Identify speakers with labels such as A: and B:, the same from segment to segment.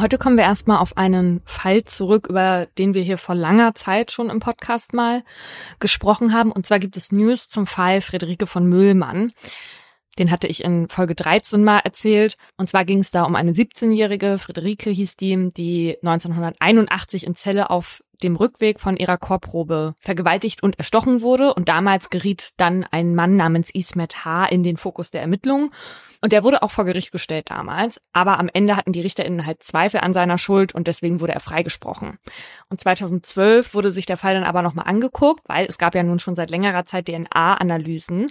A: Heute kommen wir erstmal auf einen Fall zurück, über den wir hier vor langer Zeit schon im Podcast mal gesprochen haben. Und zwar gibt es News zum Fall Friederike von Müllmann. Den hatte ich in Folge 13 mal erzählt. Und zwar ging es da um eine 17-jährige, Friederike hieß die, die 1981 in Celle auf dem Rückweg von ihrer Chorprobe vergewaltigt und erstochen wurde. Und damals geriet dann ein Mann namens Ismet H. in den Fokus der Ermittlungen. Und der wurde auch vor Gericht gestellt damals. Aber am Ende hatten die RichterInnen halt Zweifel an seiner Schuld und deswegen wurde er freigesprochen. Und 2012 wurde sich der Fall dann aber nochmal angeguckt, weil es gab ja nun schon seit längerer Zeit DNA-Analysen.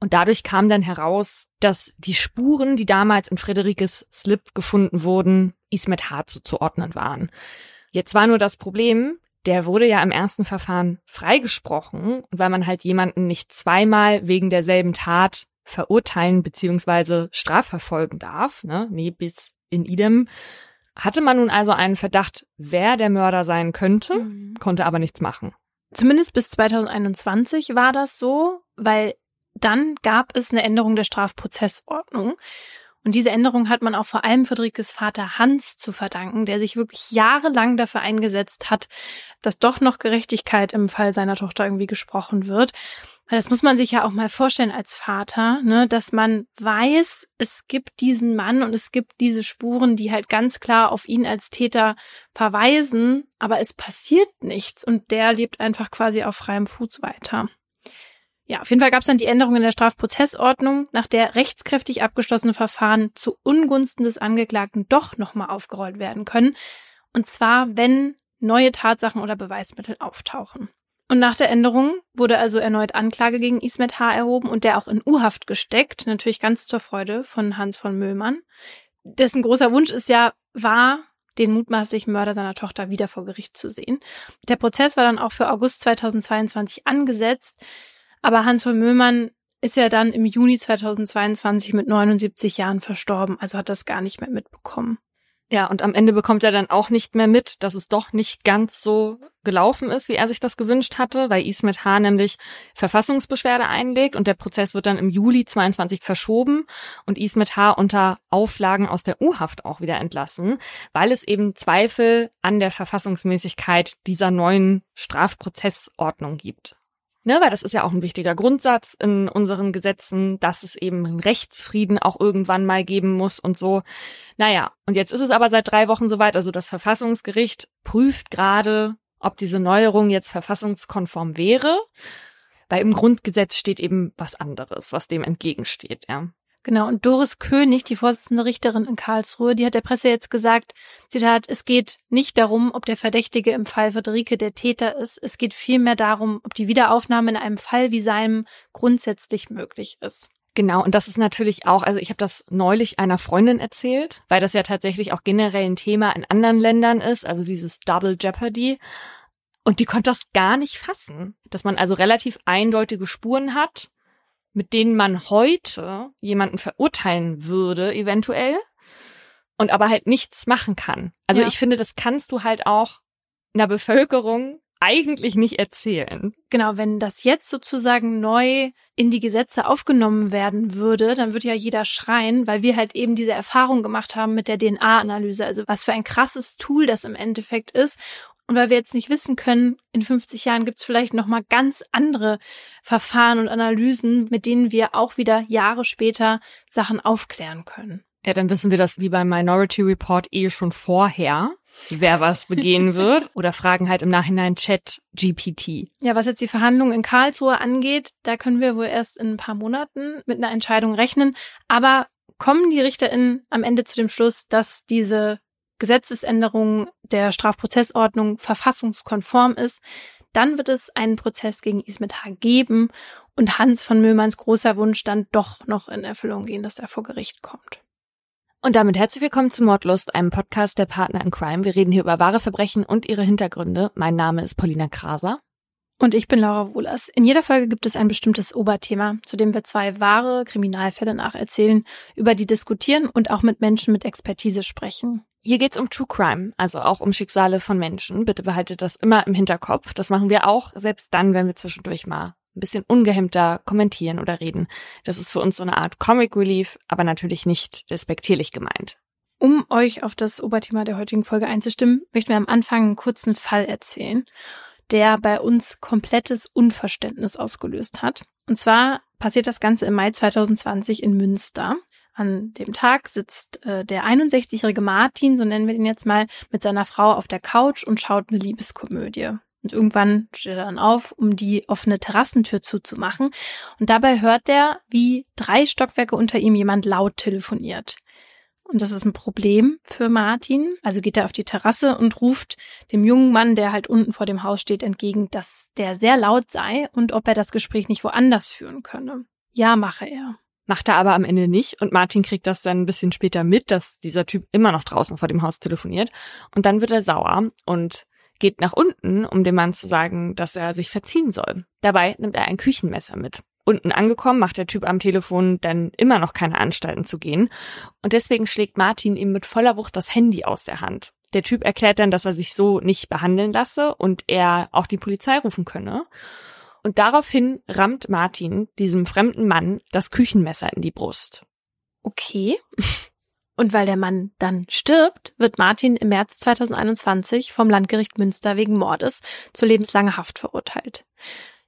A: Und dadurch kam dann heraus, dass die Spuren, die damals in Frederikes Slip gefunden wurden, Ismet H. zuzuordnen waren. Jetzt war nur das Problem, der wurde ja im ersten Verfahren freigesprochen. Und weil man halt jemanden nicht zweimal wegen derselben Tat verurteilen beziehungsweise strafverfolgen darf, ne, nee, bis in idem, hatte man nun also einen Verdacht, wer der Mörder sein könnte, mhm. konnte aber nichts machen.
B: Zumindest bis 2021 war das so, weil dann gab es eine Änderung der Strafprozessordnung. Und diese Änderung hat man auch vor allem Friederikes Vater Hans zu verdanken, der sich wirklich jahrelang dafür eingesetzt hat, dass doch noch Gerechtigkeit im Fall seiner Tochter irgendwie gesprochen wird. Weil das muss man sich ja auch mal vorstellen als Vater, ne, dass man weiß, es gibt diesen Mann und es gibt diese Spuren, die halt ganz klar auf ihn als Täter verweisen, aber es passiert nichts und der lebt einfach quasi auf freiem Fuß weiter. Ja, auf jeden Fall gab es dann die Änderung in der Strafprozessordnung, nach der rechtskräftig abgeschlossene Verfahren zu Ungunsten des Angeklagten doch nochmal aufgerollt werden können. Und zwar, wenn neue Tatsachen oder Beweismittel auftauchen. Und nach der Änderung wurde also erneut Anklage gegen Ismet H. erhoben und der auch in U-Haft gesteckt, natürlich ganz zur Freude von Hans von Möhlmann. Dessen großer Wunsch ist ja, war, den mutmaßlichen Mörder seiner Tochter wieder vor Gericht zu sehen. Der Prozess war dann auch für August 2022 angesetzt. Aber Hans von Möhmann ist ja dann im Juni 2022 mit 79 Jahren verstorben, also hat das gar nicht mehr mitbekommen.
A: Ja, und am Ende bekommt er dann auch nicht mehr mit, dass es doch nicht ganz so gelaufen ist, wie er sich das gewünscht hatte, weil Ismet H. nämlich Verfassungsbeschwerde einlegt und der Prozess wird dann im Juli 22 verschoben und Ismet H. unter Auflagen aus der U-Haft auch wieder entlassen, weil es eben Zweifel an der Verfassungsmäßigkeit dieser neuen Strafprozessordnung gibt. Ne, weil das ist ja auch ein wichtiger Grundsatz in unseren Gesetzen, dass es eben Rechtsfrieden auch irgendwann mal geben muss und so. Naja, und jetzt ist es aber seit drei Wochen soweit. Also das Verfassungsgericht prüft gerade, ob diese Neuerung jetzt verfassungskonform wäre. Weil im Grundgesetz steht eben was anderes, was dem entgegensteht, ja.
B: Genau, und Doris König, die Vorsitzende Richterin in Karlsruhe, die hat der Presse jetzt gesagt, Zitat, es geht nicht darum, ob der Verdächtige im Fall Friederike der Täter ist, es geht vielmehr darum, ob die Wiederaufnahme in einem Fall wie seinem grundsätzlich möglich ist.
A: Genau, und das ist natürlich auch, also ich habe das neulich einer Freundin erzählt, weil das ja tatsächlich auch generell ein Thema in anderen Ländern ist, also dieses Double Jeopardy. Und die konnte das gar nicht fassen, dass man also relativ eindeutige Spuren hat mit denen man heute jemanden verurteilen würde, eventuell, und aber halt nichts machen kann. Also ja. ich finde, das kannst du halt auch einer Bevölkerung eigentlich nicht erzählen.
B: Genau, wenn das jetzt sozusagen neu in die Gesetze aufgenommen werden würde, dann würde ja jeder schreien, weil wir halt eben diese Erfahrung gemacht haben mit der DNA-Analyse. Also was für ein krasses Tool das im Endeffekt ist und weil wir jetzt nicht wissen können, in 50 Jahren gibt es vielleicht noch mal ganz andere Verfahren und Analysen, mit denen wir auch wieder Jahre später Sachen aufklären können.
A: Ja, dann wissen wir das wie beim Minority Report eh schon vorher, wer was begehen wird oder fragen halt im Nachhinein Chat GPT.
B: Ja, was jetzt die Verhandlungen in Karlsruhe angeht, da können wir wohl erst in ein paar Monaten mit einer Entscheidung rechnen, aber kommen die RichterInnen am Ende zu dem Schluss, dass diese Gesetzesänderung der Strafprozessordnung verfassungskonform ist, dann wird es einen Prozess gegen Ismet H. geben und Hans von Möhmanns großer Wunsch dann doch noch in Erfüllung gehen, dass er vor Gericht kommt.
A: Und damit herzlich willkommen zu Mordlust, einem Podcast der Partner in Crime. Wir reden hier über wahre Verbrechen und ihre Hintergründe. Mein Name ist Paulina Kraser.
B: Und ich bin Laura Wohlers. In jeder Folge gibt es ein bestimmtes Oberthema, zu dem wir zwei wahre Kriminalfälle nacherzählen, über die diskutieren und auch mit Menschen mit Expertise sprechen.
A: Hier geht's um True Crime, also auch um Schicksale von Menschen. Bitte behaltet das immer im Hinterkopf. Das machen wir auch, selbst dann, wenn wir zwischendurch mal ein bisschen ungehemmter kommentieren oder reden. Das ist für uns so eine Art Comic Relief, aber natürlich nicht despektierlich gemeint.
B: Um euch auf das Oberthema der heutigen Folge einzustimmen, möchten wir am Anfang einen kurzen Fall erzählen, der bei uns komplettes Unverständnis ausgelöst hat. Und zwar passiert das Ganze im Mai 2020 in Münster. An dem Tag sitzt äh, der 61-jährige Martin, so nennen wir ihn jetzt mal, mit seiner Frau auf der Couch und schaut eine Liebeskomödie. Und irgendwann steht er dann auf, um die offene Terrassentür zuzumachen. Und dabei hört er, wie drei Stockwerke unter ihm jemand laut telefoniert. Und das ist ein Problem für Martin. Also geht er auf die Terrasse und ruft dem jungen Mann, der halt unten vor dem Haus steht, entgegen, dass der sehr laut sei und ob er das Gespräch nicht woanders führen könne. Ja, mache er.
A: Macht er aber am Ende nicht und Martin kriegt das dann ein bisschen später mit, dass dieser Typ immer noch draußen vor dem Haus telefoniert. Und dann wird er sauer und geht nach unten, um dem Mann zu sagen, dass er sich verziehen soll. Dabei nimmt er ein Küchenmesser mit. Unten angekommen macht der Typ am Telefon dann immer noch keine Anstalten zu gehen und deswegen schlägt Martin ihm mit voller Wucht das Handy aus der Hand. Der Typ erklärt dann, dass er sich so nicht behandeln lasse und er auch die Polizei rufen könne. Und daraufhin rammt Martin diesem fremden Mann das Küchenmesser in die Brust.
B: Okay. Und weil der Mann dann stirbt, wird Martin im März 2021 vom Landgericht Münster wegen Mordes zu lebenslanger Haft verurteilt.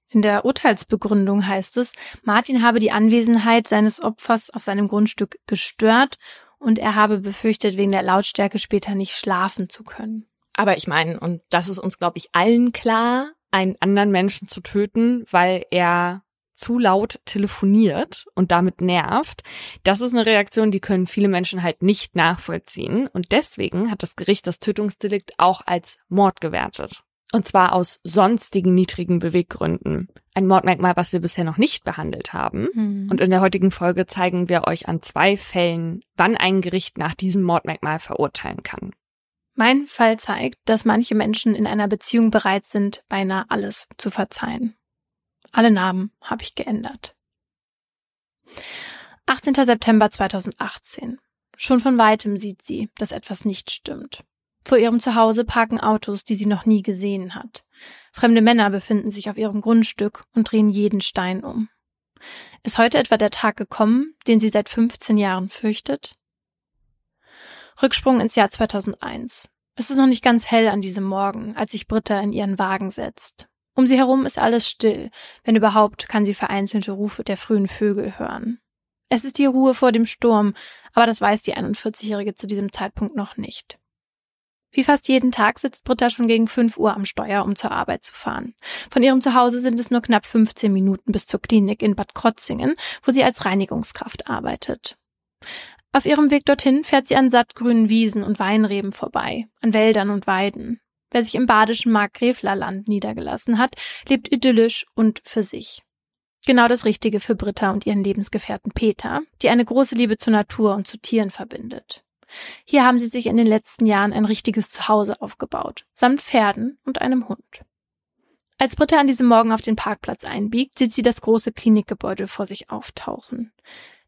B: In der Urteilsbegründung heißt es, Martin habe die Anwesenheit seines Opfers auf seinem Grundstück gestört und er habe befürchtet, wegen der Lautstärke später nicht schlafen zu können.
A: Aber ich meine, und das ist uns, glaube ich, allen klar, einen anderen Menschen zu töten, weil er zu laut telefoniert und damit nervt, das ist eine Reaktion, die können viele Menschen halt nicht nachvollziehen. Und deswegen hat das Gericht das Tötungsdelikt auch als Mord gewertet. Und zwar aus sonstigen niedrigen Beweggründen. Ein Mordmerkmal, was wir bisher noch nicht behandelt haben. Mhm. Und in der heutigen Folge zeigen wir euch an zwei Fällen, wann ein Gericht nach diesem Mordmerkmal verurteilen kann.
B: Mein Fall zeigt, dass manche Menschen in einer Beziehung bereit sind, beinahe alles zu verzeihen. Alle Namen habe ich geändert. 18. September 2018. Schon von weitem sieht sie, dass etwas nicht stimmt. Vor ihrem Zuhause parken Autos, die sie noch nie gesehen hat. Fremde Männer befinden sich auf ihrem Grundstück und drehen jeden Stein um. Ist heute etwa der Tag gekommen, den sie seit 15 Jahren fürchtet? Rücksprung ins Jahr 2001. Es ist noch nicht ganz hell an diesem Morgen, als sich Britta in ihren Wagen setzt. Um sie herum ist alles still, wenn überhaupt kann sie vereinzelte Rufe der frühen Vögel hören. Es ist die Ruhe vor dem Sturm, aber das weiß die 41-Jährige zu diesem Zeitpunkt noch nicht. Wie fast jeden Tag sitzt Britta schon gegen 5 Uhr am Steuer, um zur Arbeit zu fahren. Von ihrem Zuhause sind es nur knapp 15 Minuten bis zur Klinik in Bad Krotzingen, wo sie als Reinigungskraft arbeitet. Auf ihrem Weg dorthin fährt sie an sattgrünen Wiesen und Weinreben vorbei, an Wäldern und Weiden. Wer sich im badischen Markgräflerland niedergelassen hat, lebt idyllisch und für sich. Genau das Richtige für Britta und ihren Lebensgefährten Peter, die eine große Liebe zur Natur und zu Tieren verbindet. Hier haben sie sich in den letzten Jahren ein richtiges Zuhause aufgebaut, samt Pferden und einem Hund. Als Britta an diesem Morgen auf den Parkplatz einbiegt, sieht sie das große Klinikgebäude vor sich auftauchen.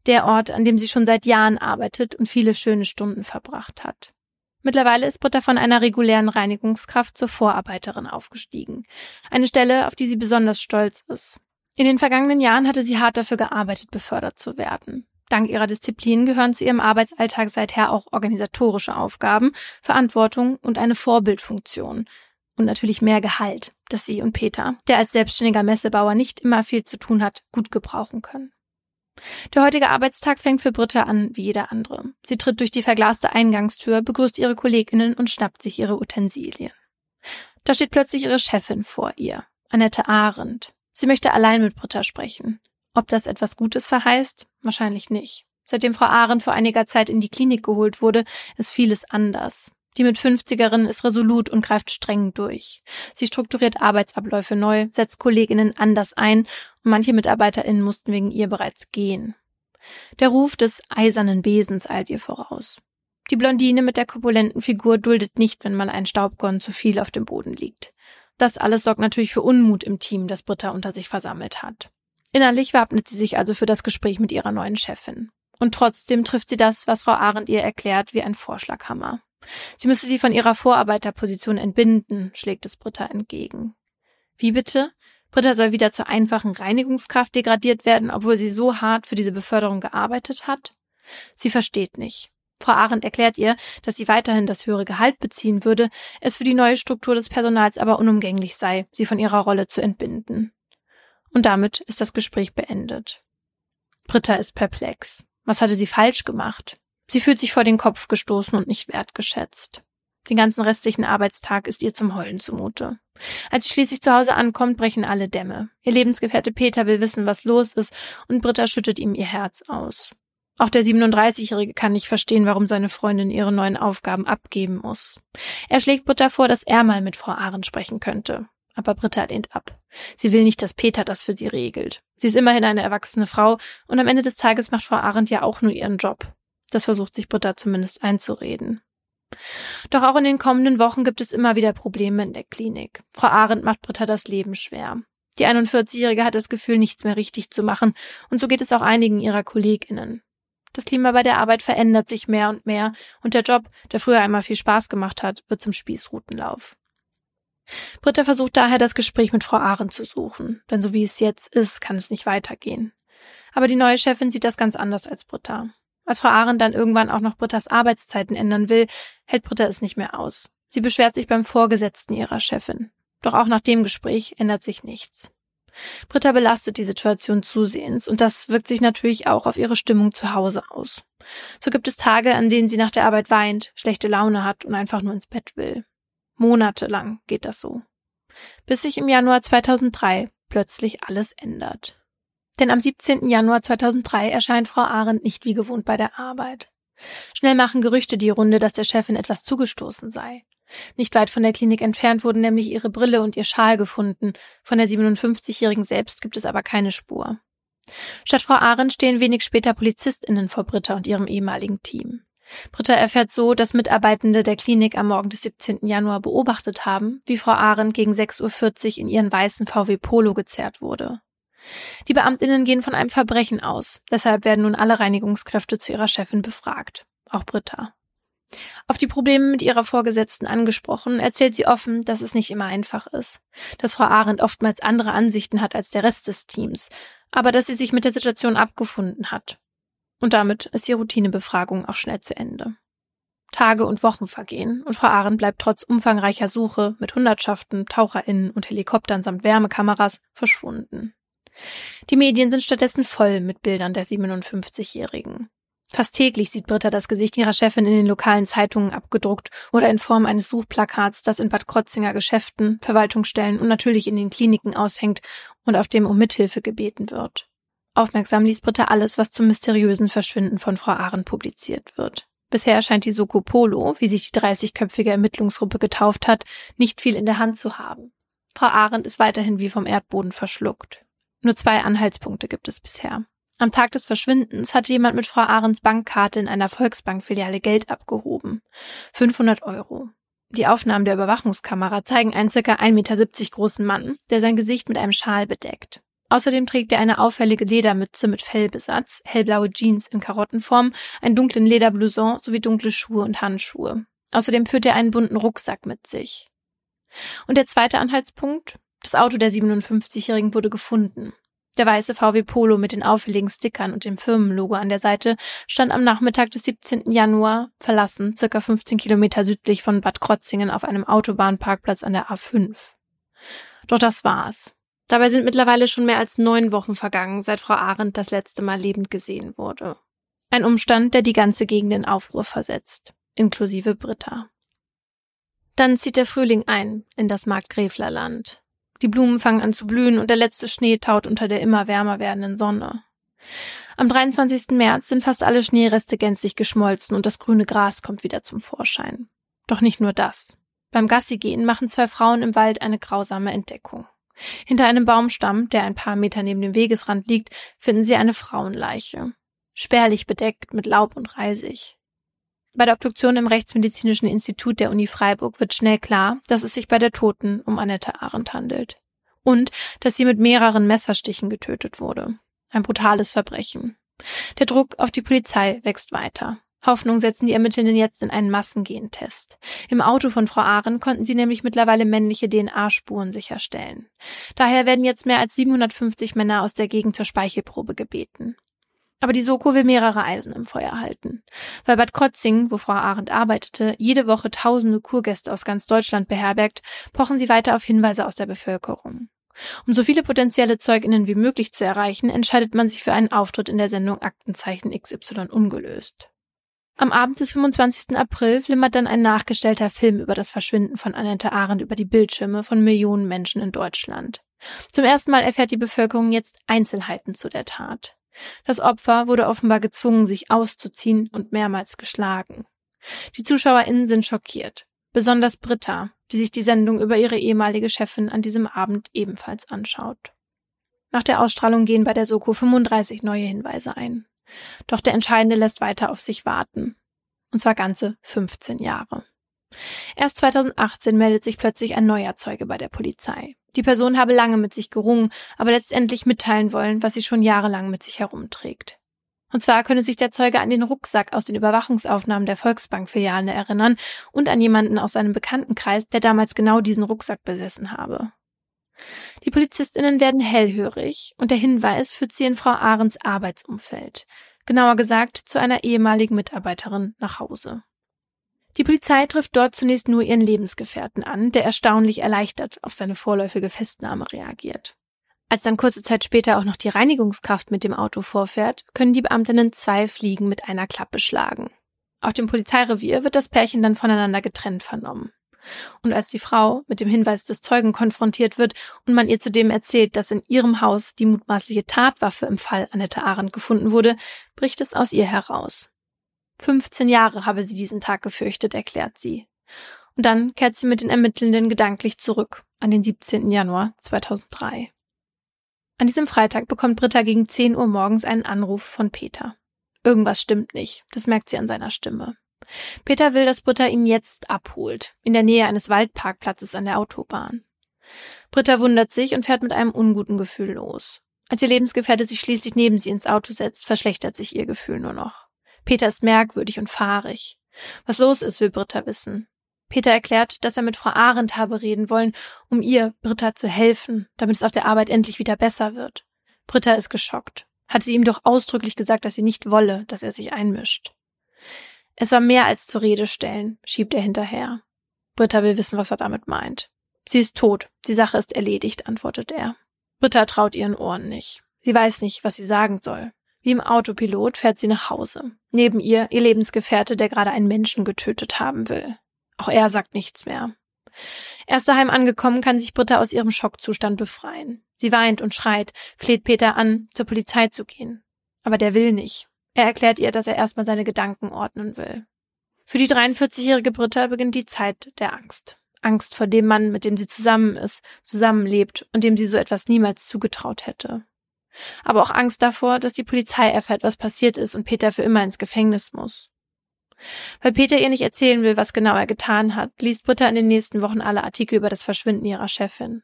B: Der Ort, an dem sie schon seit Jahren arbeitet und viele schöne Stunden verbracht hat. Mittlerweile ist Britta von einer regulären Reinigungskraft zur Vorarbeiterin aufgestiegen. Eine Stelle, auf die sie besonders stolz ist. In den vergangenen Jahren hatte sie hart dafür gearbeitet, befördert zu werden. Dank ihrer Disziplin gehören zu ihrem Arbeitsalltag seither auch organisatorische Aufgaben, Verantwortung und eine Vorbildfunktion. Und natürlich mehr Gehalt, das sie und Peter, der als selbstständiger Messebauer nicht immer viel zu tun hat, gut gebrauchen können. Der heutige Arbeitstag fängt für Britta an wie jeder andere. Sie tritt durch die verglaste Eingangstür, begrüßt ihre Kolleginnen und schnappt sich ihre Utensilien. Da steht plötzlich ihre Chefin vor ihr, Annette Arendt. Sie möchte allein mit Britta sprechen. Ob das etwas Gutes verheißt? Wahrscheinlich nicht. Seitdem Frau Arendt vor einiger Zeit in die Klinik geholt wurde, ist vieles anders. Die mit 50erin ist resolut und greift streng durch. Sie strukturiert Arbeitsabläufe neu, setzt Kolleginnen anders ein manche MitarbeiterInnen mussten wegen ihr bereits gehen. Der Ruf des eisernen Besens eilt ihr voraus. Die Blondine mit der korpulenten Figur duldet nicht, wenn mal ein Staubkorn zu viel auf dem Boden liegt. Das alles sorgt natürlich für Unmut im Team, das Britta unter sich versammelt hat. Innerlich wappnet sie sich also für das Gespräch mit ihrer neuen Chefin. Und trotzdem trifft sie das, was Frau Arendt ihr erklärt, wie ein Vorschlaghammer. Sie müsse sie von ihrer Vorarbeiterposition entbinden, schlägt es Britta entgegen. Wie bitte? Britta soll wieder zur einfachen Reinigungskraft degradiert werden, obwohl sie so hart für diese Beförderung gearbeitet hat? Sie versteht nicht. Frau Arendt erklärt ihr, dass sie weiterhin das höhere Gehalt beziehen würde, es für die neue Struktur des Personals aber unumgänglich sei, sie von ihrer Rolle zu entbinden. Und damit ist das Gespräch beendet. Britta ist perplex. Was hatte sie falsch gemacht? Sie fühlt sich vor den Kopf gestoßen und nicht wertgeschätzt. Den ganzen restlichen Arbeitstag ist ihr zum Heulen zumute. Als sie schließlich zu Hause ankommt, brechen alle Dämme. Ihr Lebensgefährte Peter will wissen, was los ist, und Britta schüttet ihm ihr Herz aus. Auch der 37-Jährige kann nicht verstehen, warum seine Freundin ihre neuen Aufgaben abgeben muss. Er schlägt Britta vor, dass er mal mit Frau Ahren sprechen könnte. Aber Britta lehnt ab. Sie will nicht, dass Peter das für sie regelt. Sie ist immerhin eine erwachsene Frau und am Ende des Tages macht Frau Arendt ja auch nur ihren Job. Das versucht sich Britta zumindest einzureden. Doch auch in den kommenden Wochen gibt es immer wieder Probleme in der Klinik. Frau Arendt macht Britta das Leben schwer. Die 41-Jährige hat das Gefühl, nichts mehr richtig zu machen, und so geht es auch einigen ihrer KollegInnen. Das Klima bei der Arbeit verändert sich mehr und mehr und der Job, der früher einmal viel Spaß gemacht hat, wird zum Spießrutenlauf. Britta versucht daher, das Gespräch mit Frau Ahren zu suchen, denn so wie es jetzt ist, kann es nicht weitergehen. Aber die neue Chefin sieht das ganz anders als Britta. Als Frau Ahren dann irgendwann auch noch Brittas Arbeitszeiten ändern will, hält Britta es nicht mehr aus. Sie beschwert sich beim Vorgesetzten ihrer Chefin. Doch auch nach dem Gespräch ändert sich nichts. Britta belastet die Situation zusehends und das wirkt sich natürlich auch auf ihre Stimmung zu Hause aus. So gibt es Tage, an denen sie nach der Arbeit weint, schlechte Laune hat und einfach nur ins Bett will. Monatelang geht das so. Bis sich im Januar 2003 plötzlich alles ändert. Denn am 17. Januar 2003 erscheint Frau Arendt nicht wie gewohnt bei der Arbeit. Schnell machen Gerüchte die Runde, dass der Chefin etwas zugestoßen sei. Nicht weit von der Klinik entfernt wurden nämlich ihre Brille und ihr Schal gefunden. Von der 57-Jährigen selbst gibt es aber keine Spur. Statt Frau Arendt stehen wenig später PolizistInnen vor Britta und ihrem ehemaligen Team. Britta erfährt so, dass Mitarbeitende der Klinik am Morgen des 17. Januar beobachtet haben, wie Frau Arendt gegen 6.40 Uhr in ihren weißen VW Polo gezerrt wurde. Die Beamtinnen gehen von einem Verbrechen aus, deshalb werden nun alle Reinigungskräfte zu ihrer Chefin befragt, auch Britta. Auf die Probleme mit ihrer Vorgesetzten angesprochen, erzählt sie offen, dass es nicht immer einfach ist, dass Frau Arendt oftmals andere Ansichten hat als der Rest des Teams, aber dass sie sich mit der Situation abgefunden hat. Und damit ist die Routinebefragung auch schnell zu Ende. Tage und Wochen vergehen und Frau Arendt bleibt trotz umfangreicher Suche mit Hundertschaften, TaucherInnen und Helikoptern samt Wärmekameras verschwunden. Die Medien sind stattdessen voll mit Bildern der 57-Jährigen. Fast täglich sieht Britta das Gesicht ihrer Chefin in den lokalen Zeitungen abgedruckt oder in Form eines Suchplakats, das in Bad Krotzinger Geschäften, Verwaltungsstellen und natürlich in den Kliniken aushängt und auf dem um Mithilfe gebeten wird. Aufmerksam liest Britta alles, was zum mysteriösen Verschwinden von Frau Ahren publiziert wird. Bisher erscheint die Soko Polo, wie sich die 30-köpfige Ermittlungsgruppe getauft hat, nicht viel in der Hand zu haben. Frau Arendt ist weiterhin wie vom Erdboden verschluckt. Nur zwei Anhaltspunkte gibt es bisher. Am Tag des Verschwindens hatte jemand mit Frau Ahrens Bankkarte in einer Volksbankfiliale Geld abgehoben. 500 Euro. Die Aufnahmen der Überwachungskamera zeigen einen ca. 1,70 Meter großen Mann, der sein Gesicht mit einem Schal bedeckt. Außerdem trägt er eine auffällige Ledermütze mit Fellbesatz, hellblaue Jeans in Karottenform, einen dunklen Lederblouson sowie dunkle Schuhe und Handschuhe. Außerdem führt er einen bunten Rucksack mit sich. Und der zweite Anhaltspunkt? Das Auto der 57-Jährigen wurde gefunden. Der weiße VW Polo mit den auffälligen Stickern und dem Firmenlogo an der Seite stand am Nachmittag des 17. Januar verlassen, circa 15 Kilometer südlich von Bad Krotzingen auf einem Autobahnparkplatz an der A5. Doch das war's. Dabei sind mittlerweile schon mehr als neun Wochen vergangen, seit Frau Arendt das letzte Mal lebend gesehen wurde. Ein Umstand, der die ganze Gegend in Aufruhr versetzt, inklusive Britta. Dann zieht der Frühling ein in das Markgräflerland. Die Blumen fangen an zu blühen und der letzte Schnee taut unter der immer wärmer werdenden Sonne. Am 23. März sind fast alle Schneereste gänzlich geschmolzen und das grüne Gras kommt wieder zum Vorschein. Doch nicht nur das. Beim Gassigehen machen zwei Frauen im Wald eine grausame Entdeckung. Hinter einem Baumstamm, der ein paar Meter neben dem Wegesrand liegt, finden sie eine Frauenleiche. Spärlich bedeckt mit Laub und Reisig. Bei der Obduktion im Rechtsmedizinischen Institut der Uni Freiburg wird schnell klar, dass es sich bei der Toten um Annette Arendt handelt. Und dass sie mit mehreren Messerstichen getötet wurde. Ein brutales Verbrechen. Der Druck auf die Polizei wächst weiter. Hoffnung setzen die Ermittlenden jetzt in einen Massengentest. Im Auto von Frau Ahren konnten sie nämlich mittlerweile männliche DNA-Spuren sicherstellen. Daher werden jetzt mehr als 750 Männer aus der Gegend zur Speichelprobe gebeten. Aber die Soko will mehrere Eisen im Feuer halten. Weil Bad Krotzing, wo Frau Arendt arbeitete, jede Woche tausende Kurgäste aus ganz Deutschland beherbergt, pochen sie weiter auf Hinweise aus der Bevölkerung. Um so viele potenzielle Zeuginnen wie möglich zu erreichen, entscheidet man sich für einen Auftritt in der Sendung Aktenzeichen XY ungelöst. Am Abend des 25. April flimmert dann ein nachgestellter Film über das Verschwinden von Annette Arendt über die Bildschirme von Millionen Menschen in Deutschland. Zum ersten Mal erfährt die Bevölkerung jetzt Einzelheiten zu der Tat. Das Opfer wurde offenbar gezwungen, sich auszuziehen und mehrmals geschlagen. Die ZuschauerInnen sind schockiert. Besonders Britta, die sich die Sendung über ihre ehemalige Chefin an diesem Abend ebenfalls anschaut. Nach der Ausstrahlung gehen bei der Soko 35 neue Hinweise ein. Doch der Entscheidende lässt weiter auf sich warten. Und zwar ganze 15 Jahre. Erst 2018 meldet sich plötzlich ein neuer Zeuge bei der Polizei. Die Person habe lange mit sich gerungen, aber letztendlich mitteilen wollen, was sie schon jahrelang mit sich herumträgt. Und zwar könne sich der Zeuge an den Rucksack aus den Überwachungsaufnahmen der Volksbank-Filiale erinnern und an jemanden aus seinem Bekanntenkreis, der damals genau diesen Rucksack besessen habe. Die Polizistinnen werden hellhörig und der Hinweis führt sie in Frau Ahrens Arbeitsumfeld, genauer gesagt zu einer ehemaligen Mitarbeiterin nach Hause. Die Polizei trifft dort zunächst nur ihren Lebensgefährten an, der erstaunlich erleichtert auf seine vorläufige Festnahme reagiert. Als dann kurze Zeit später auch noch die Reinigungskraft mit dem Auto vorfährt, können die Beamtinnen zwei Fliegen mit einer Klappe schlagen. Auf dem Polizeirevier wird das Pärchen dann voneinander getrennt vernommen. Und als die Frau mit dem Hinweis des Zeugen konfrontiert wird und man ihr zudem erzählt, dass in ihrem Haus die mutmaßliche Tatwaffe im Fall Annette Arendt gefunden wurde, bricht es aus ihr heraus. 15 Jahre habe sie diesen Tag gefürchtet, erklärt sie. Und dann kehrt sie mit den Ermittelnden gedanklich zurück an den 17. Januar 2003. An diesem Freitag bekommt Britta gegen 10 Uhr morgens einen Anruf von Peter. Irgendwas stimmt nicht, das merkt sie an seiner Stimme. Peter will, dass Britta ihn jetzt abholt, in der Nähe eines Waldparkplatzes an der Autobahn. Britta wundert sich und fährt mit einem unguten Gefühl los. Als ihr Lebensgefährte sich schließlich neben sie ins Auto setzt, verschlechtert sich ihr Gefühl nur noch. Peter ist merkwürdig und fahrig. Was los ist, will Britta wissen. Peter erklärt, dass er mit Frau Arendt habe reden wollen, um ihr, Britta, zu helfen, damit es auf der Arbeit endlich wieder besser wird. Britta ist geschockt. Hat sie ihm doch ausdrücklich gesagt, dass sie nicht wolle, dass er sich einmischt. Es war mehr als zur Rede stellen, schiebt er hinterher. Britta will wissen, was er damit meint. Sie ist tot, die Sache ist erledigt, antwortet er. Britta traut ihren Ohren nicht. Sie weiß nicht, was sie sagen soll. Wie im Autopilot fährt sie nach Hause. Neben ihr ihr Lebensgefährte, der gerade einen Menschen getötet haben will. Auch er sagt nichts mehr. Erst daheim angekommen, kann sich Britta aus ihrem Schockzustand befreien. Sie weint und schreit, fleht Peter an, zur Polizei zu gehen. Aber der will nicht. Er erklärt ihr, dass er erstmal seine Gedanken ordnen will. Für die 43-jährige Britta beginnt die Zeit der Angst. Angst vor dem Mann, mit dem sie zusammen ist, zusammenlebt und dem sie so etwas niemals zugetraut hätte aber auch Angst davor, dass die Polizei erfährt, was passiert ist und Peter für immer ins Gefängnis muss. Weil Peter ihr nicht erzählen will, was genau er getan hat, liest Britta in den nächsten Wochen alle Artikel über das Verschwinden ihrer Chefin.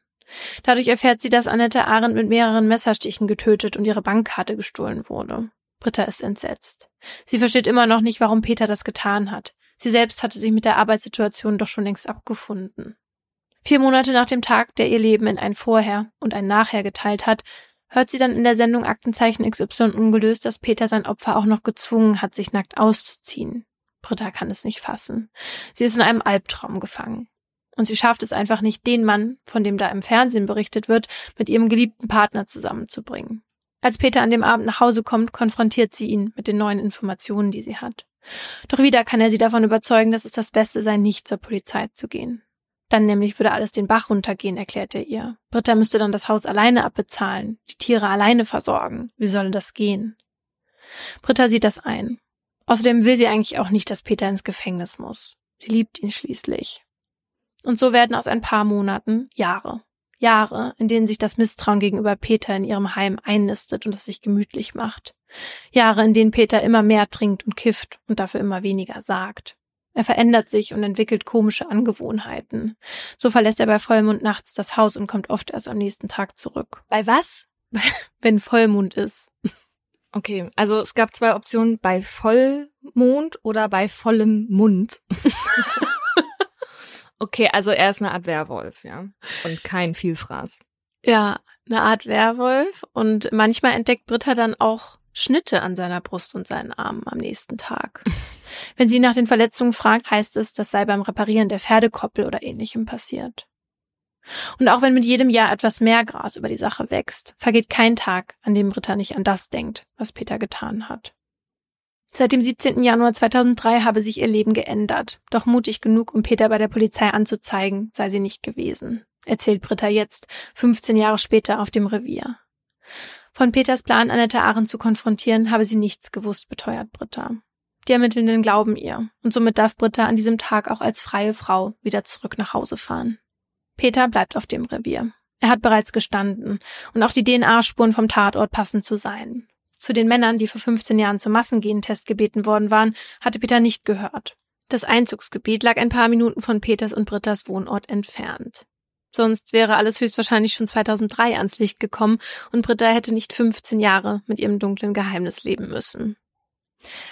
B: Dadurch erfährt sie, dass Annette Arendt mit mehreren Messerstichen getötet und ihre Bankkarte gestohlen wurde. Britta ist entsetzt. Sie versteht immer noch nicht, warum Peter das getan hat. Sie selbst hatte sich mit der Arbeitssituation doch schon längst abgefunden. Vier Monate nach dem Tag, der ihr Leben in ein Vorher und ein Nachher geteilt hat, hört sie dann in der Sendung Aktenzeichen XY ungelöst, dass Peter sein Opfer auch noch gezwungen hat, sich nackt auszuziehen. Britta kann es nicht fassen. Sie ist in einem Albtraum gefangen. Und sie schafft es einfach nicht, den Mann, von dem da im Fernsehen berichtet wird, mit ihrem geliebten Partner zusammenzubringen. Als Peter an dem Abend nach Hause kommt, konfrontiert sie ihn mit den neuen Informationen, die sie hat. Doch wieder kann er sie davon überzeugen, dass es das Beste sei, nicht zur Polizei zu gehen. Dann nämlich würde alles den Bach runtergehen, erklärt er ihr. Britta müsste dann das Haus alleine abbezahlen, die Tiere alleine versorgen. Wie soll das gehen? Britta sieht das ein. Außerdem will sie eigentlich auch nicht, dass Peter ins Gefängnis muss. Sie liebt ihn schließlich. Und so werden aus ein paar Monaten Jahre. Jahre, in denen sich das Misstrauen gegenüber Peter in ihrem Heim einnistet und es sich gemütlich macht. Jahre, in denen Peter immer mehr trinkt und kifft und dafür immer weniger sagt. Er verändert sich und entwickelt komische Angewohnheiten. So verlässt er bei Vollmond nachts das Haus und kommt oft erst am nächsten Tag zurück.
A: Bei was?
B: Wenn Vollmond ist.
A: Okay, also es gab zwei Optionen, bei Vollmond oder bei vollem Mund. okay, also er ist eine Art Werwolf, ja. Und kein Vielfraß.
B: Ja, eine Art Werwolf. Und manchmal entdeckt Britta dann auch Schnitte an seiner Brust und seinen Armen am nächsten Tag. Wenn sie nach den Verletzungen fragt, heißt es, das sei beim Reparieren der Pferdekoppel oder ähnlichem passiert. Und auch wenn mit jedem Jahr etwas mehr Gras über die Sache wächst, vergeht kein Tag, an dem Britta nicht an das denkt, was Peter getan hat. Seit dem 17. Januar 2003 habe sich ihr Leben geändert, doch mutig genug, um Peter bei der Polizei anzuzeigen, sei sie nicht gewesen, erzählt Britta jetzt, 15 Jahre später auf dem Revier. Von Peters Plan, Annette Arendt zu konfrontieren, habe sie nichts gewusst, beteuert Britta. Die Ermittelnden glauben ihr, und somit darf Britta an diesem Tag auch als freie Frau wieder zurück nach Hause fahren. Peter bleibt auf dem Revier. Er hat bereits gestanden, und auch die DNA-Spuren vom Tatort passen zu sein. Zu den Männern, die vor 15 Jahren zum Massengentest gebeten worden waren, hatte Peter nicht gehört. Das Einzugsgebiet lag ein paar Minuten von Peters und Brittas Wohnort entfernt. Sonst wäre alles höchstwahrscheinlich schon 2003 ans Licht gekommen und Britta hätte nicht 15 Jahre mit ihrem dunklen Geheimnis leben müssen.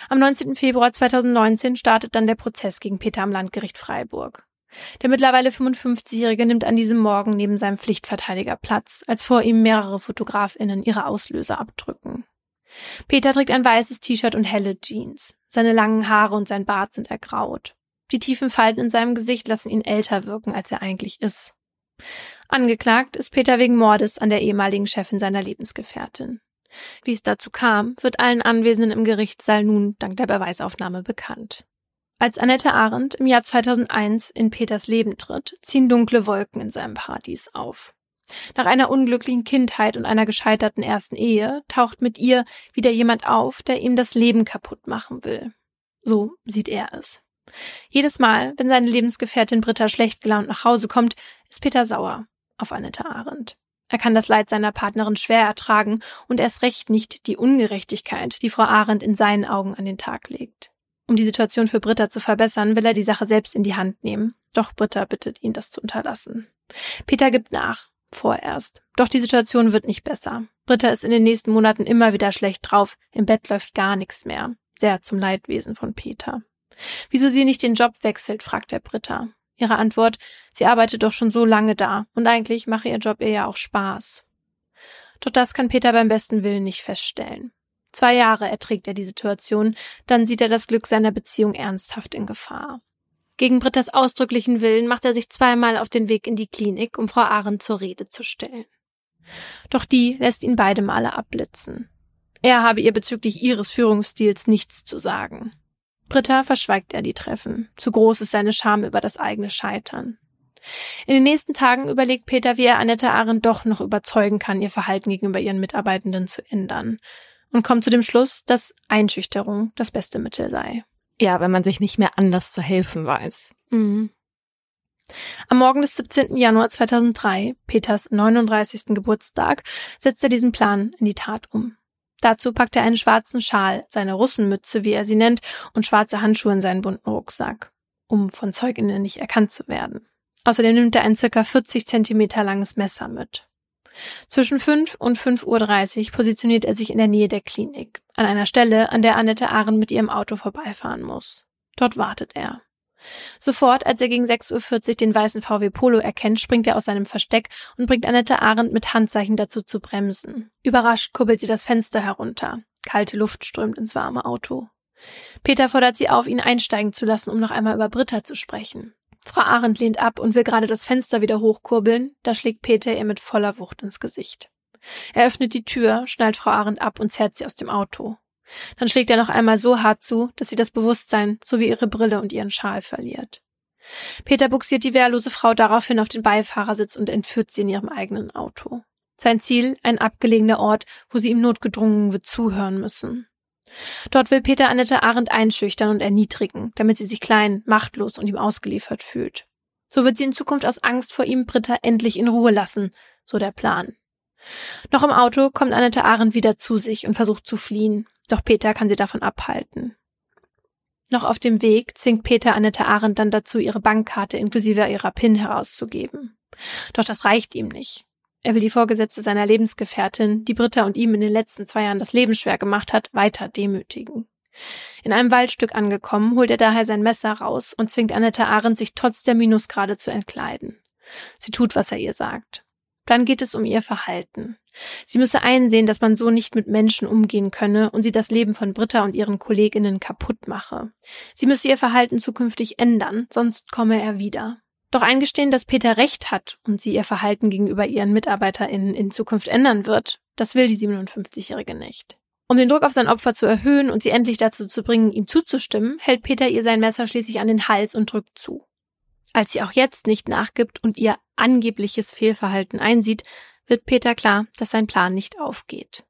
B: Am 19. Februar 2019 startet dann der Prozess gegen Peter am Landgericht Freiburg. Der mittlerweile 55-Jährige nimmt an diesem Morgen neben seinem Pflichtverteidiger Platz, als vor ihm mehrere Fotografinnen ihre Auslöser abdrücken. Peter trägt ein weißes T-Shirt und helle Jeans. Seine langen Haare und sein Bart sind ergraut. Die tiefen Falten in seinem Gesicht lassen ihn älter wirken, als er eigentlich ist. Angeklagt ist Peter wegen Mordes an der ehemaligen Chefin seiner Lebensgefährtin. Wie es dazu kam, wird allen Anwesenden im Gerichtssaal nun dank der Beweisaufnahme bekannt. Als Annette Arendt im Jahr 2001 in Peters Leben tritt, ziehen dunkle Wolken in seinem Paradies auf. Nach einer unglücklichen Kindheit und einer gescheiterten ersten Ehe taucht mit ihr wieder jemand auf, der ihm das Leben kaputt machen will. So sieht er es. Jedes Mal, wenn seine Lebensgefährtin Britta schlecht gelaunt nach Hause kommt, ist Peter sauer auf Annette Arendt. Er kann das Leid seiner Partnerin schwer ertragen und erst recht nicht die Ungerechtigkeit, die Frau Arendt in seinen Augen an den Tag legt. Um die Situation für Britta zu verbessern, will er die Sache selbst in die Hand nehmen. Doch Britta bittet ihn, das zu unterlassen. Peter gibt nach, vorerst. Doch die Situation wird nicht besser. Britta ist in den nächsten Monaten immer wieder schlecht drauf. Im Bett läuft gar nichts mehr. Sehr zum Leidwesen von Peter. Wieso sie nicht den Job wechselt, fragt er Britta. Ihre Antwort, sie arbeitet doch schon so lange da und eigentlich mache ihr Job ihr ja auch Spaß. Doch das kann Peter beim besten Willen nicht feststellen. Zwei Jahre erträgt er die Situation, dann sieht er das Glück seiner Beziehung ernsthaft in Gefahr. Gegen Britta's ausdrücklichen Willen macht er sich zweimal auf den Weg in die Klinik, um Frau Arendt zur Rede zu stellen. Doch die lässt ihn beide Male abblitzen. Er habe ihr bezüglich ihres Führungsstils nichts zu sagen. Britta verschweigt er die Treffen. Zu groß ist seine Scham über das eigene Scheitern. In den nächsten Tagen überlegt Peter, wie er Annette Arendt doch noch überzeugen kann, ihr Verhalten gegenüber ihren Mitarbeitenden zu ändern. Und kommt zu dem Schluss, dass Einschüchterung das beste Mittel sei.
A: Ja, wenn man sich nicht mehr anders zu helfen weiß.
B: Mhm. Am Morgen des 17. Januar 2003, Peters 39. Geburtstag, setzt er diesen Plan in die Tat um. Dazu packt er einen schwarzen Schal, seine Russenmütze, wie er sie nennt, und schwarze Handschuhe in seinen bunten Rucksack, um von Zeuginnen nicht erkannt zu werden. Außerdem nimmt er ein circa 40 Zentimeter langes Messer mit. Zwischen 5 und 5.30 Uhr positioniert er sich in der Nähe der Klinik, an einer Stelle, an der Annette Ahren mit ihrem Auto vorbeifahren muss. Dort wartet er. Sofort, als er gegen 6.40 Uhr den weißen VW Polo erkennt, springt er aus seinem Versteck und bringt Annette Arendt mit Handzeichen dazu zu bremsen. Überrascht kurbelt sie das Fenster herunter. Kalte Luft strömt ins warme Auto. Peter fordert sie auf, ihn einsteigen zu lassen, um noch einmal über Britta zu sprechen. Frau Arendt lehnt ab und will gerade das Fenster wieder hochkurbeln, da schlägt Peter ihr mit voller Wucht ins Gesicht. Er öffnet die Tür, schnallt Frau Arendt ab und zerrt sie aus dem Auto. Dann schlägt er noch einmal so hart zu, dass sie das Bewusstsein sowie ihre Brille und ihren Schal verliert. Peter buxiert die wehrlose Frau daraufhin auf den Beifahrersitz und entführt sie in ihrem eigenen Auto. Sein Ziel, ein abgelegener Ort, wo sie ihm notgedrungen wird zuhören müssen. Dort will Peter Annette Arendt einschüchtern und erniedrigen, damit sie sich klein, machtlos und ihm ausgeliefert fühlt. So wird sie in Zukunft aus Angst vor ihm Britta endlich in Ruhe lassen, so der Plan. Noch im Auto kommt Annette Arendt wieder zu sich und versucht zu fliehen, doch Peter kann sie davon abhalten. Noch auf dem Weg zwingt Peter Annette Arendt dann dazu, ihre Bankkarte inklusive ihrer PIN herauszugeben. Doch das reicht ihm nicht. Er will die Vorgesetzte seiner Lebensgefährtin, die Britta und ihm in den letzten zwei Jahren das Leben schwer gemacht hat, weiter demütigen. In einem Waldstück angekommen, holt er daher sein Messer raus und zwingt Annette Arendt, sich trotz der Minusgrade zu entkleiden. Sie tut, was er ihr sagt. Dann geht es um ihr Verhalten. Sie müsse einsehen, dass man so nicht mit Menschen umgehen könne und sie das Leben von Britta und ihren Kolleginnen kaputt mache. Sie müsse ihr Verhalten zukünftig ändern, sonst komme er wieder. Doch eingestehen, dass Peter recht hat und sie ihr Verhalten gegenüber ihren MitarbeiterInnen in Zukunft ändern wird, das will die 57-Jährige nicht. Um den Druck auf sein Opfer zu erhöhen und sie endlich dazu zu bringen, ihm zuzustimmen, hält Peter ihr sein Messer schließlich an den Hals und drückt zu. Als sie auch jetzt nicht nachgibt und ihr angebliches Fehlverhalten einsieht, wird Peter klar, dass sein Plan nicht aufgeht.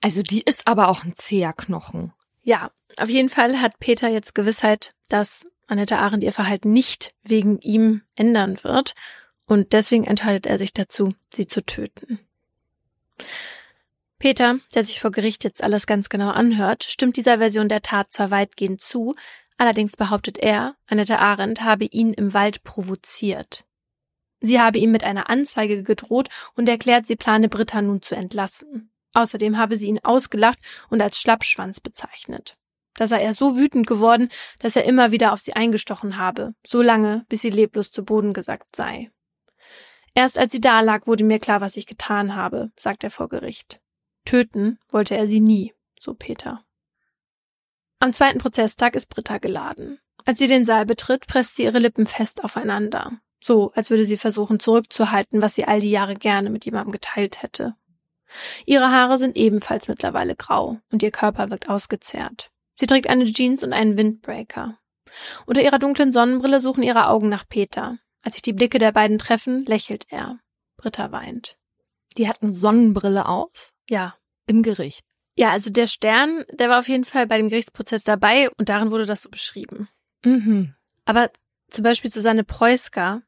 A: Also die ist aber auch ein zäher Knochen.
B: Ja, auf jeden Fall hat Peter jetzt Gewissheit, dass Annette Arendt ihr Verhalten nicht wegen ihm ändern wird und deswegen entscheidet er sich dazu, sie zu töten. Peter, der sich vor Gericht jetzt alles ganz genau anhört, stimmt dieser Version der Tat zwar weitgehend zu, allerdings behauptet er, Annette Arendt habe ihn im Wald provoziert. Sie habe ihm mit einer Anzeige gedroht und erklärt, sie plane Britta nun zu entlassen. Außerdem habe sie ihn ausgelacht und als Schlappschwanz bezeichnet. Da sei er so wütend geworden, dass er immer wieder auf sie eingestochen habe, so lange, bis sie leblos zu Boden gesackt sei. Erst als sie da lag, wurde mir klar, was ich getan habe, sagt er vor Gericht. Töten wollte er sie nie, so Peter. Am zweiten Prozesstag ist Britta geladen. Als sie den Saal betritt, presst sie ihre Lippen fest aufeinander. So, als würde sie versuchen zurückzuhalten, was sie all die Jahre gerne mit jemandem geteilt hätte. Ihre Haare sind ebenfalls mittlerweile grau und ihr Körper wirkt ausgezehrt. Sie trägt eine Jeans und einen Windbreaker. Unter ihrer dunklen Sonnenbrille suchen ihre Augen nach Peter. Als sich die Blicke der beiden treffen, lächelt er. Britta weint.
A: Die hat eine Sonnenbrille auf?
B: Ja.
A: Im Gericht.
B: Ja, also der Stern, der war auf jeden Fall bei dem Gerichtsprozess dabei und darin wurde das so beschrieben.
A: Mhm.
B: Aber zum Beispiel Susanne Preusker,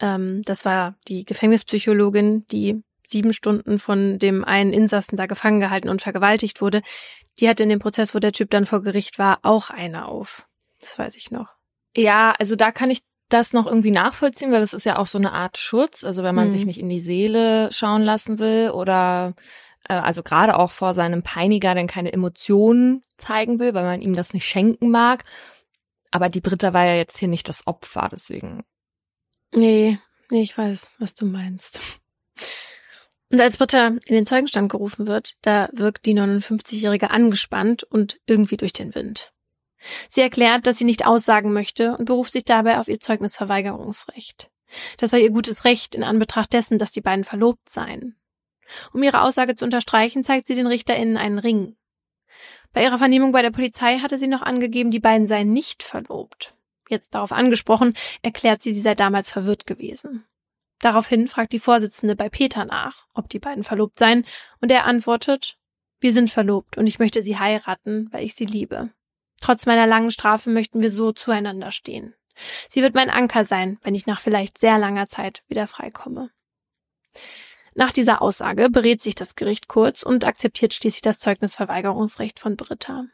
B: ähm, das war die Gefängnispsychologin, die sieben Stunden von dem einen Insassen da gefangen gehalten und vergewaltigt wurde, die hatte in dem Prozess, wo der Typ dann vor Gericht war, auch eine auf. Das weiß ich noch.
A: Ja, also da kann ich das noch irgendwie nachvollziehen, weil das ist ja auch so eine Art Schutz. Also wenn man mhm. sich nicht in die Seele schauen lassen will oder äh, also gerade auch vor seinem Peiniger dann keine Emotionen zeigen will, weil man ihm das nicht schenken mag. Aber die Britta war ja jetzt hier nicht das Opfer, deswegen.
B: Nee, nee, ich weiß, was du meinst. Und als Britta in den Zeugenstand gerufen wird, da wirkt die 59-Jährige angespannt und irgendwie durch den Wind. Sie erklärt, dass sie nicht aussagen möchte und beruft sich dabei auf ihr Zeugnisverweigerungsrecht. Das sei ihr gutes Recht in Anbetracht dessen, dass die beiden verlobt seien. Um ihre Aussage zu unterstreichen, zeigt sie den RichterInnen einen Ring. Bei ihrer Vernehmung bei der Polizei hatte sie noch angegeben, die beiden seien nicht verlobt. Jetzt darauf angesprochen, erklärt sie, sie sei damals verwirrt gewesen. Daraufhin fragt die Vorsitzende bei Peter nach, ob die beiden verlobt seien, und er antwortet, wir sind verlobt und ich möchte sie heiraten, weil ich sie liebe. Trotz meiner langen Strafe möchten wir so zueinander stehen. Sie wird mein Anker sein, wenn ich nach vielleicht sehr langer Zeit wieder freikomme. Nach dieser Aussage berät sich das Gericht kurz und akzeptiert schließlich das Zeugnisverweigerungsrecht von Britta.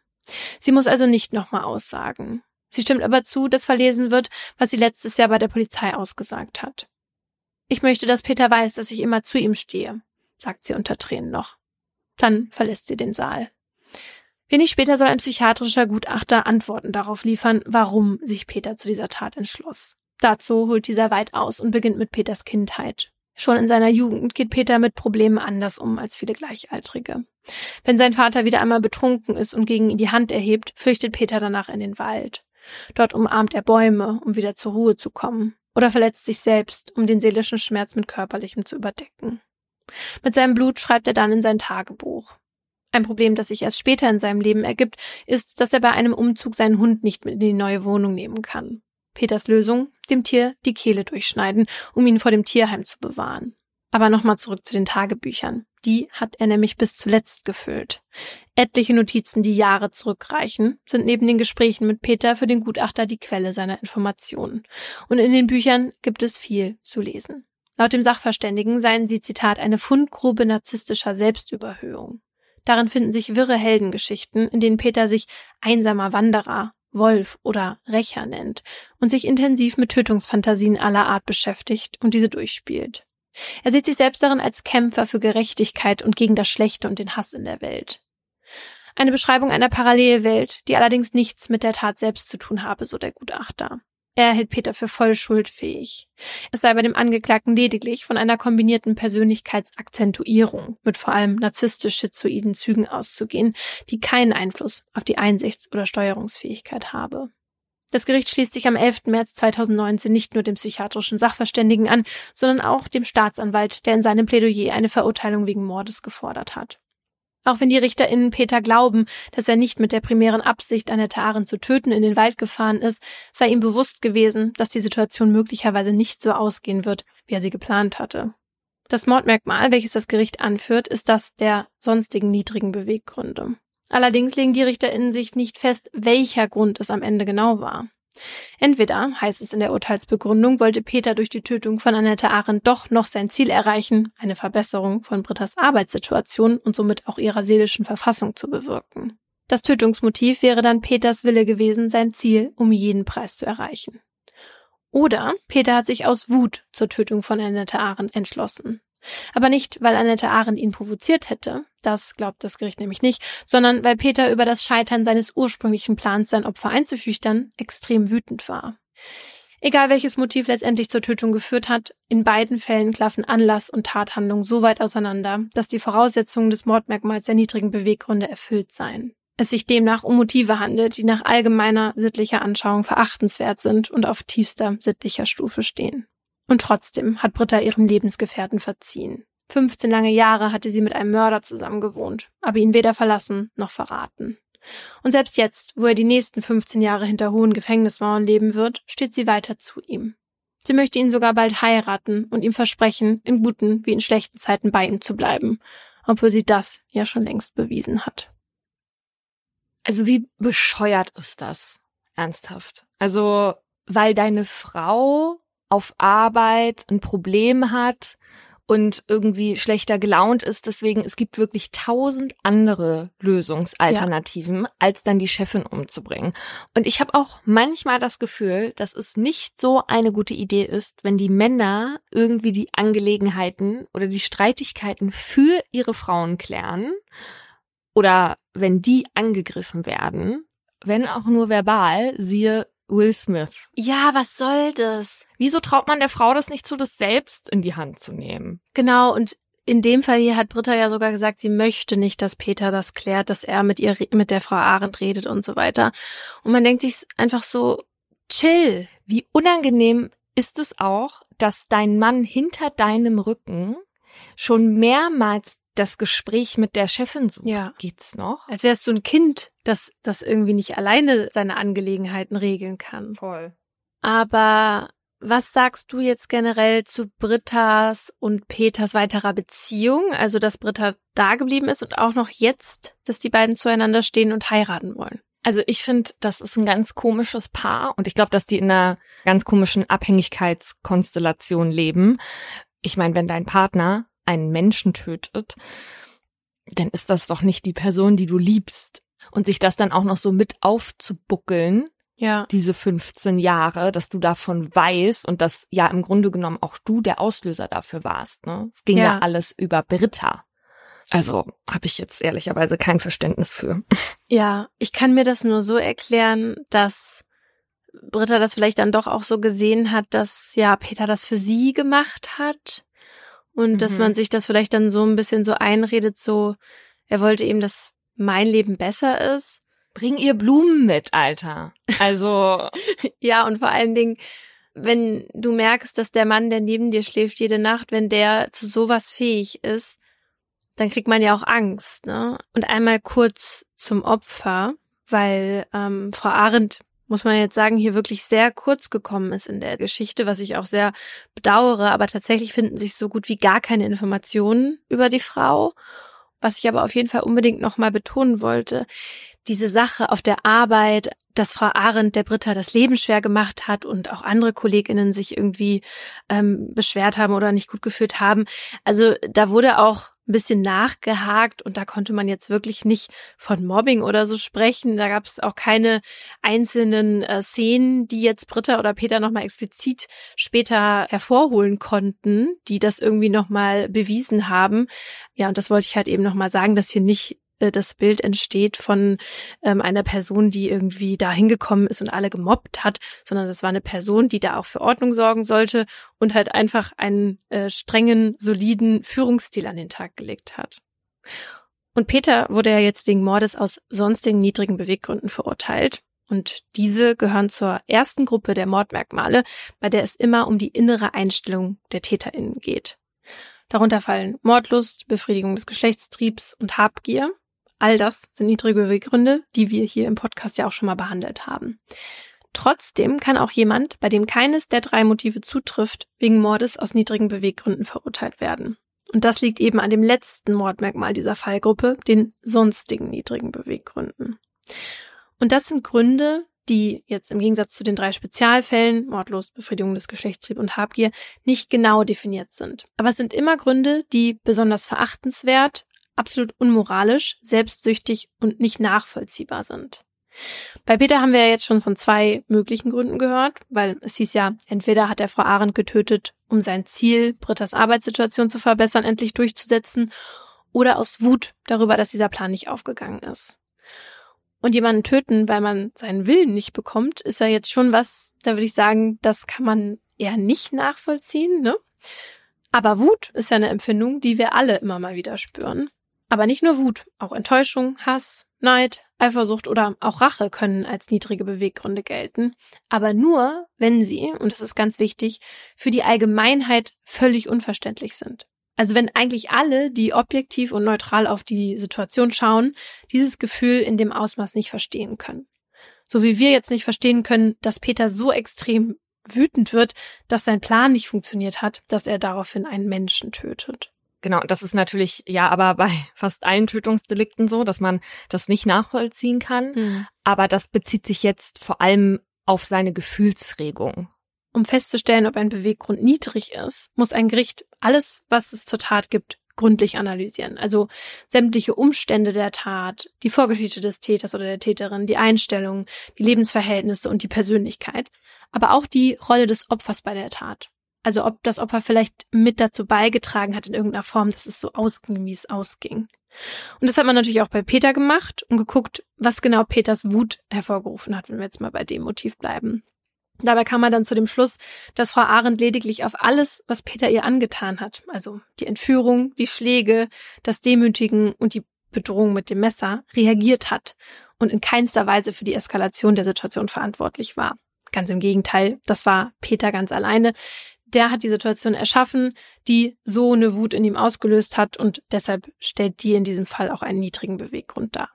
B: Sie muss also nicht nochmal aussagen. Sie stimmt aber zu, dass verlesen wird, was sie letztes Jahr bei der Polizei ausgesagt hat. Ich möchte, dass Peter weiß, dass ich immer zu ihm stehe, sagt sie unter Tränen noch. Dann verlässt sie den Saal. Wenig später soll ein psychiatrischer Gutachter Antworten darauf liefern, warum sich Peter zu dieser Tat entschloss. Dazu holt dieser weit aus und beginnt mit Peters Kindheit. Schon in seiner Jugend geht Peter mit Problemen anders um als viele Gleichaltrige. Wenn sein Vater wieder einmal betrunken ist und gegen ihn die Hand erhebt, flüchtet Peter danach in den Wald. Dort umarmt er Bäume, um wieder zur Ruhe zu kommen oder verletzt sich selbst, um den seelischen Schmerz mit körperlichem zu überdecken. Mit seinem Blut schreibt er dann in sein Tagebuch. Ein Problem, das sich erst später in seinem Leben ergibt, ist, dass er bei einem Umzug seinen Hund nicht mit in die neue Wohnung nehmen kann. Peters Lösung, dem Tier die Kehle durchschneiden, um ihn vor dem Tierheim zu bewahren. Aber nochmal zurück zu den Tagebüchern. Die hat er nämlich bis zuletzt gefüllt. Etliche Notizen, die Jahre zurückreichen, sind neben den Gesprächen mit Peter für den Gutachter die Quelle seiner Informationen. Und in den Büchern gibt es viel zu lesen. Laut dem Sachverständigen seien sie, Zitat, eine Fundgrube narzisstischer Selbstüberhöhung. Darin finden sich wirre Heldengeschichten, in denen Peter sich einsamer Wanderer, Wolf oder Rächer nennt und sich intensiv mit Tötungsfantasien aller Art beschäftigt und diese durchspielt. Er sieht sich selbst darin als Kämpfer für Gerechtigkeit und gegen das Schlechte und den Hass in der Welt. Eine Beschreibung einer Parallelwelt, die allerdings nichts mit der Tat selbst zu tun habe, so der Gutachter. Er hält Peter für voll schuldfähig. Es sei bei dem Angeklagten lediglich von einer kombinierten Persönlichkeitsakzentuierung mit vor allem narzisstisch-schizoiden Zügen auszugehen, die keinen Einfluss auf die Einsichts- oder Steuerungsfähigkeit habe. Das Gericht schließt sich am 11. März 2019 nicht nur dem psychiatrischen Sachverständigen an, sondern auch dem Staatsanwalt, der in seinem Plädoyer eine Verurteilung wegen Mordes gefordert hat. Auch wenn die RichterInnen Peter glauben, dass er nicht mit der primären Absicht, Annette Arendt zu töten, in den Wald gefahren ist, sei ihm bewusst gewesen, dass die Situation möglicherweise nicht so ausgehen wird, wie er sie geplant hatte. Das Mordmerkmal, welches das Gericht anführt, ist das der sonstigen niedrigen Beweggründe. Allerdings legen die RichterInnen sich nicht fest, welcher Grund es am Ende genau war. Entweder, heißt es in der Urteilsbegründung, wollte Peter durch die Tötung von Annette Arendt doch noch sein Ziel erreichen, eine Verbesserung von Britta's Arbeitssituation und somit auch ihrer seelischen Verfassung zu bewirken. Das Tötungsmotiv wäre dann Peters Wille gewesen, sein Ziel um jeden Preis zu erreichen. Oder Peter hat sich aus Wut zur Tötung von Annette Arendt entschlossen. Aber nicht, weil Annette Arendt ihn provoziert hätte, das glaubt das Gericht nämlich nicht, sondern weil Peter über das Scheitern seines ursprünglichen Plans, sein Opfer einzuschüchtern, extrem wütend war. Egal welches Motiv letztendlich zur Tötung geführt hat, in beiden Fällen klaffen Anlass und Tathandlung so weit auseinander, dass die Voraussetzungen des Mordmerkmals der niedrigen Beweggründe erfüllt seien. Es sich demnach um Motive handelt, die nach allgemeiner sittlicher Anschauung verachtenswert sind und auf tiefster sittlicher Stufe stehen. Und trotzdem hat Britta ihren Lebensgefährten verziehen. 15 lange Jahre hatte sie mit einem Mörder zusammengewohnt, aber ihn weder verlassen noch verraten. Und selbst jetzt, wo er die nächsten 15 Jahre hinter hohen Gefängnismauern leben wird, steht sie weiter zu ihm. Sie möchte ihn sogar bald heiraten und ihm versprechen, in guten wie in schlechten Zeiten bei ihm zu bleiben, obwohl sie das ja schon längst bewiesen hat.
A: Also wie bescheuert ist das? Ernsthaft. Also, weil deine Frau auf Arbeit ein Problem hat und irgendwie schlechter gelaunt ist. Deswegen, es gibt wirklich tausend andere Lösungsalternativen, ja. als dann die Chefin umzubringen. Und ich habe auch manchmal das Gefühl, dass es nicht so eine gute Idee ist, wenn die Männer irgendwie die Angelegenheiten oder die Streitigkeiten für ihre Frauen klären oder wenn die angegriffen werden, wenn auch nur verbal, siehe Will Smith.
B: Ja, was soll das?
A: Wieso traut man der Frau das nicht zu, das selbst in die Hand zu nehmen?
B: Genau, und in dem Fall hier hat Britta ja sogar gesagt, sie möchte nicht, dass Peter das klärt, dass er mit ihr, mit der Frau Arendt redet und so weiter. Und man denkt sich einfach so, chill.
A: Wie unangenehm ist es auch, dass dein Mann hinter deinem Rücken schon mehrmals das Gespräch mit der Chefin sucht.
B: Ja.
A: Geht's noch?
B: Als wärst du ein Kind, das das irgendwie nicht alleine seine Angelegenheiten regeln kann.
A: Voll.
B: Aber was sagst du jetzt generell zu Brittas und Peters weiterer Beziehung? Also, dass Britta da geblieben ist und auch noch jetzt, dass die beiden zueinander stehen und heiraten wollen.
A: Also ich finde, das ist ein ganz komisches Paar und ich glaube, dass die in einer ganz komischen Abhängigkeitskonstellation leben. Ich meine, wenn dein Partner einen Menschen tötet, dann ist das doch nicht die Person, die du liebst. Und sich das dann auch noch so mit aufzubuckeln,
B: ja.
A: diese 15 Jahre, dass du davon weißt und dass ja im Grunde genommen auch du der Auslöser dafür warst. Ne? Es ging ja, ja alles über Britta. Also habe ich jetzt ehrlicherweise kein Verständnis für.
B: Ja, ich kann mir das nur so erklären, dass Britta das vielleicht dann doch auch so gesehen hat, dass ja Peter das für sie gemacht hat und mhm. dass man sich das vielleicht dann so ein bisschen so einredet, so, er wollte eben, dass mein Leben besser ist.
A: Bring ihr Blumen mit, Alter. Also.
B: ja, und vor allen Dingen, wenn du merkst, dass der Mann, der neben dir schläft jede Nacht, wenn der zu sowas fähig ist, dann kriegt man ja auch Angst, ne? Und einmal kurz zum Opfer, weil ähm, Frau Arendt muss man jetzt sagen, hier wirklich sehr kurz gekommen ist in der Geschichte, was ich auch sehr bedauere. Aber tatsächlich finden sich so gut wie gar keine Informationen über die Frau. Was ich aber auf jeden Fall unbedingt nochmal betonen wollte, diese Sache auf der Arbeit, dass Frau Arendt der Britta das Leben schwer gemacht hat und auch andere Kolleginnen sich irgendwie ähm, beschwert haben oder nicht gut gefühlt haben. Also da wurde auch ein bisschen nachgehakt und da konnte man jetzt wirklich nicht von Mobbing oder so sprechen. Da gab es auch keine einzelnen äh, Szenen, die jetzt Britta oder Peter nochmal explizit später hervorholen konnten, die das irgendwie nochmal bewiesen haben. Ja, und das wollte ich halt eben nochmal sagen, dass hier nicht das Bild entsteht von ähm, einer Person, die irgendwie da hingekommen ist und alle gemobbt hat, sondern das war eine Person, die da auch für Ordnung sorgen sollte und halt einfach einen äh, strengen, soliden Führungsstil an den Tag gelegt hat. Und Peter wurde ja jetzt wegen Mordes aus sonstigen niedrigen Beweggründen verurteilt. Und diese gehören zur ersten Gruppe der Mordmerkmale, bei der es immer um die innere Einstellung der TäterInnen geht. Darunter fallen Mordlust, Befriedigung des Geschlechtstriebs und Habgier. All das sind niedrige Beweggründe, die wir hier im Podcast ja auch schon mal behandelt haben. Trotzdem kann auch jemand, bei dem keines der drei Motive zutrifft, wegen Mordes aus niedrigen Beweggründen verurteilt werden. Und das liegt eben an dem letzten Mordmerkmal dieser Fallgruppe, den sonstigen niedrigen Beweggründen. Und das sind Gründe, die jetzt im Gegensatz zu den drei Spezialfällen, Mordlust, Befriedigung des Geschlechtstriebs und Habgier, nicht genau definiert sind. Aber es sind immer Gründe, die besonders verachtenswert, absolut unmoralisch, selbstsüchtig und nicht nachvollziehbar sind. Bei Peter haben wir ja jetzt schon von zwei möglichen Gründen gehört, weil es hieß ja, entweder hat er Frau Arendt getötet, um sein Ziel, Britta's Arbeitssituation zu verbessern, endlich durchzusetzen, oder aus Wut darüber, dass dieser Plan nicht aufgegangen ist. Und jemanden töten, weil man seinen Willen nicht bekommt, ist ja jetzt schon was, da würde ich sagen, das kann man eher nicht nachvollziehen, ne? Aber Wut ist ja eine Empfindung, die wir alle immer mal wieder spüren. Aber nicht nur Wut, auch Enttäuschung, Hass, Neid, Eifersucht oder auch Rache können als niedrige Beweggründe gelten, aber nur, wenn sie, und das ist ganz wichtig, für die Allgemeinheit völlig unverständlich sind. Also wenn eigentlich alle, die objektiv und neutral auf die Situation schauen, dieses Gefühl in dem Ausmaß nicht verstehen können. So wie wir jetzt nicht verstehen können, dass Peter so extrem wütend wird, dass sein Plan nicht funktioniert hat, dass er daraufhin einen Menschen tötet.
A: Genau, das ist natürlich ja aber bei fast allen Tötungsdelikten so, dass man das nicht nachvollziehen kann. Mhm. Aber das bezieht sich jetzt vor allem auf seine Gefühlsregung.
B: Um festzustellen, ob ein Beweggrund niedrig ist, muss ein Gericht alles, was es zur Tat gibt, gründlich analysieren. Also sämtliche Umstände der Tat, die Vorgeschichte des Täters oder der Täterin, die Einstellung, die Lebensverhältnisse und die Persönlichkeit, aber auch die Rolle des Opfers bei der Tat. Also ob das Opfer vielleicht mit dazu beigetragen hat in irgendeiner Form, dass es so ausging, wie es ausging. Und das hat man natürlich auch bei Peter gemacht und geguckt, was genau Peters Wut hervorgerufen hat, wenn wir jetzt mal bei dem Motiv bleiben. Dabei kam man dann zu dem Schluss, dass Frau Arendt lediglich auf alles, was Peter ihr angetan hat, also die Entführung, die Schläge, das Demütigen und die Bedrohung mit dem Messer, reagiert hat und in keinster Weise für die Eskalation der Situation verantwortlich war. Ganz im Gegenteil, das war Peter ganz alleine, der hat die Situation erschaffen, die so eine Wut in ihm ausgelöst hat und deshalb stellt die in diesem Fall auch einen niedrigen Beweggrund dar.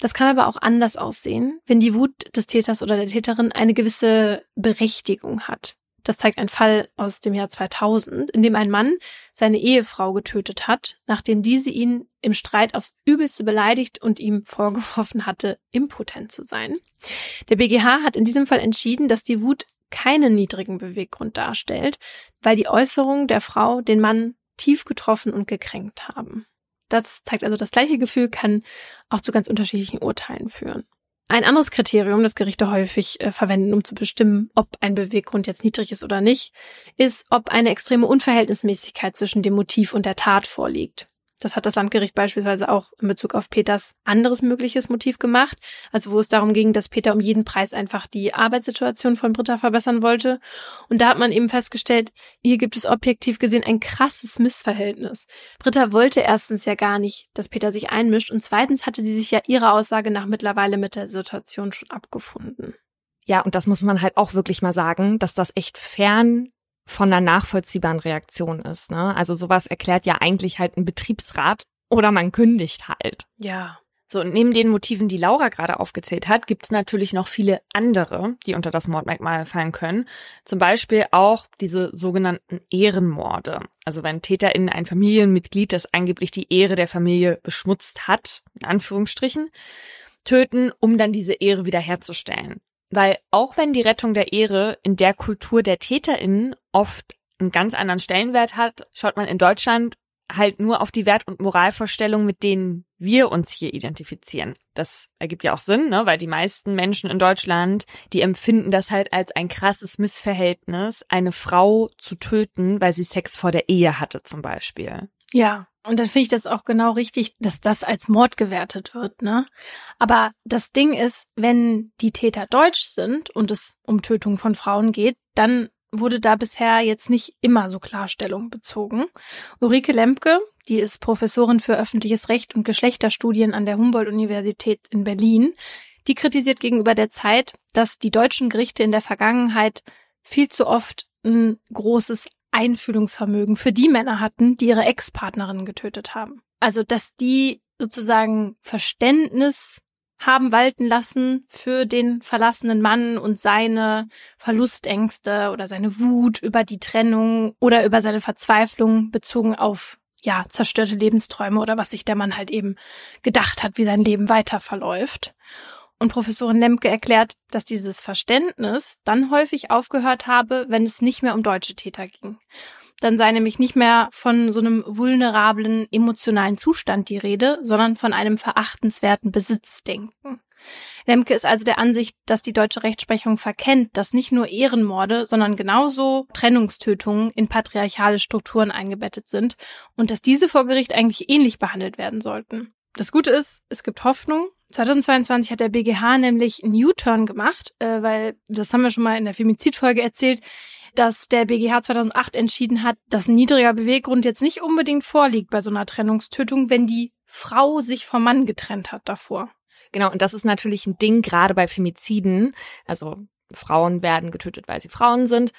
B: Das kann aber auch anders aussehen, wenn die Wut des Täters oder der Täterin eine gewisse Berechtigung hat. Das zeigt ein Fall aus dem Jahr 2000, in dem ein Mann seine Ehefrau getötet hat, nachdem diese ihn im Streit aufs Übelste beleidigt und ihm vorgeworfen hatte, impotent zu sein. Der BGH hat in diesem Fall entschieden, dass die Wut keinen niedrigen Beweggrund darstellt, weil die Äußerungen der Frau den Mann tief getroffen und gekränkt haben. Das zeigt also, das gleiche Gefühl kann auch zu ganz unterschiedlichen Urteilen führen. Ein anderes Kriterium, das Gerichte häufig äh, verwenden, um zu bestimmen, ob ein Beweggrund jetzt niedrig ist oder nicht, ist, ob eine extreme Unverhältnismäßigkeit zwischen dem Motiv und der Tat vorliegt. Das hat das Landgericht beispielsweise auch in Bezug auf Peters anderes mögliches Motiv gemacht, also wo es darum ging, dass Peter um jeden Preis einfach die Arbeitssituation von Britta verbessern wollte. Und da hat man eben festgestellt, hier gibt es objektiv gesehen ein krasses Missverhältnis. Britta wollte erstens ja gar nicht, dass Peter sich einmischt und zweitens hatte sie sich ja ihrer Aussage nach mittlerweile mit der Situation schon abgefunden.
A: Ja, und das muss man halt auch wirklich mal sagen, dass das echt fern von einer nachvollziehbaren Reaktion ist. Ne? Also sowas erklärt ja eigentlich halt ein Betriebsrat oder man kündigt halt.
B: Ja.
A: So, und neben den Motiven, die Laura gerade aufgezählt hat, gibt's natürlich noch viele andere, die unter das Mordmerkmal fallen können. Zum Beispiel auch diese sogenannten Ehrenmorde. Also wenn TäterInnen ein Familienmitglied, das angeblich die Ehre der Familie beschmutzt hat, in Anführungsstrichen, töten, um dann diese Ehre wiederherzustellen. Weil auch wenn die Rettung der Ehre in der Kultur der TäterInnen oft einen ganz anderen Stellenwert hat, schaut man in Deutschland halt nur auf die Wert- und Moralvorstellungen, mit denen wir uns hier identifizieren. Das ergibt ja auch Sinn, ne? weil die meisten Menschen in Deutschland, die empfinden das halt als ein krasses Missverhältnis, eine Frau zu töten, weil sie Sex vor der Ehe hatte zum Beispiel.
B: Ja, und dann finde ich das auch genau richtig, dass das als Mord gewertet wird, ne? Aber das Ding ist, wenn die Täter deutsch sind und es um Tötung von Frauen geht, dann wurde da bisher jetzt nicht immer so Klarstellung bezogen. Ulrike Lemke, die ist Professorin für öffentliches Recht und Geschlechterstudien an der Humboldt-Universität in Berlin, die kritisiert gegenüber der Zeit, dass die deutschen Gerichte in der Vergangenheit viel zu oft ein großes Einfühlungsvermögen für die Männer hatten, die ihre Ex-Partnerinnen getötet haben. Also, dass die sozusagen Verständnis haben walten lassen für den verlassenen Mann und seine Verlustängste oder seine Wut über die Trennung oder über seine Verzweiflung bezogen auf ja, zerstörte Lebensträume oder was sich der Mann halt eben gedacht hat, wie sein Leben weiter verläuft. Und Professorin Lemke erklärt, dass dieses Verständnis dann häufig aufgehört habe, wenn es nicht mehr um deutsche Täter ging. Dann sei nämlich nicht mehr von so einem vulnerablen emotionalen Zustand die Rede, sondern von einem verachtenswerten Besitzdenken. Lemke ist also der Ansicht, dass die deutsche Rechtsprechung verkennt, dass nicht nur Ehrenmorde, sondern genauso Trennungstötungen in patriarchale Strukturen eingebettet sind und dass diese vor Gericht eigentlich ähnlich behandelt werden sollten. Das Gute ist, es gibt Hoffnung 2022 hat der BGH nämlich einen U-Turn gemacht, äh, weil das haben wir schon mal in der Femizidfolge erzählt, dass der BGH 2008 entschieden hat, dass ein niedriger Beweggrund jetzt nicht unbedingt vorliegt bei so einer Trennungstötung, wenn die Frau sich vom Mann getrennt hat davor.
A: Genau, und das ist natürlich ein Ding gerade bei Femiziden. Also Frauen werden getötet, weil sie Frauen sind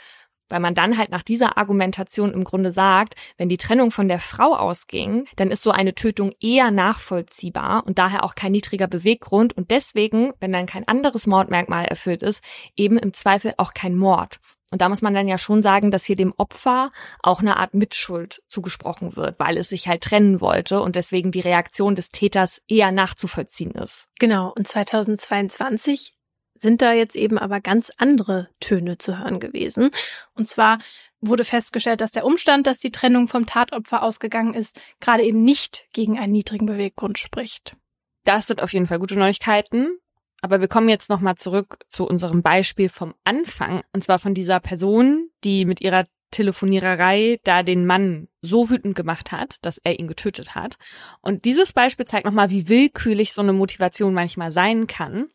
A: weil man dann halt nach dieser Argumentation im Grunde sagt, wenn die Trennung von der Frau ausging, dann ist so eine Tötung eher nachvollziehbar und daher auch kein niedriger Beweggrund und deswegen, wenn dann kein anderes Mordmerkmal erfüllt ist, eben im Zweifel auch kein Mord. Und da muss man dann ja schon sagen, dass hier dem Opfer auch eine Art Mitschuld zugesprochen wird, weil es sich halt trennen wollte und deswegen die Reaktion des Täters eher nachzuvollziehen ist.
B: Genau. Und 2022 sind da jetzt eben aber ganz andere Töne zu hören gewesen. Und zwar wurde festgestellt, dass der Umstand, dass die Trennung vom Tatopfer ausgegangen ist, gerade eben nicht gegen einen niedrigen Beweggrund spricht.
A: Das sind auf jeden Fall gute Neuigkeiten. Aber wir kommen jetzt nochmal zurück zu unserem Beispiel vom Anfang. Und zwar von dieser Person, die mit ihrer Telefoniererei da den Mann so wütend gemacht hat, dass er ihn getötet hat. Und dieses Beispiel zeigt nochmal, wie willkürlich so eine Motivation manchmal sein kann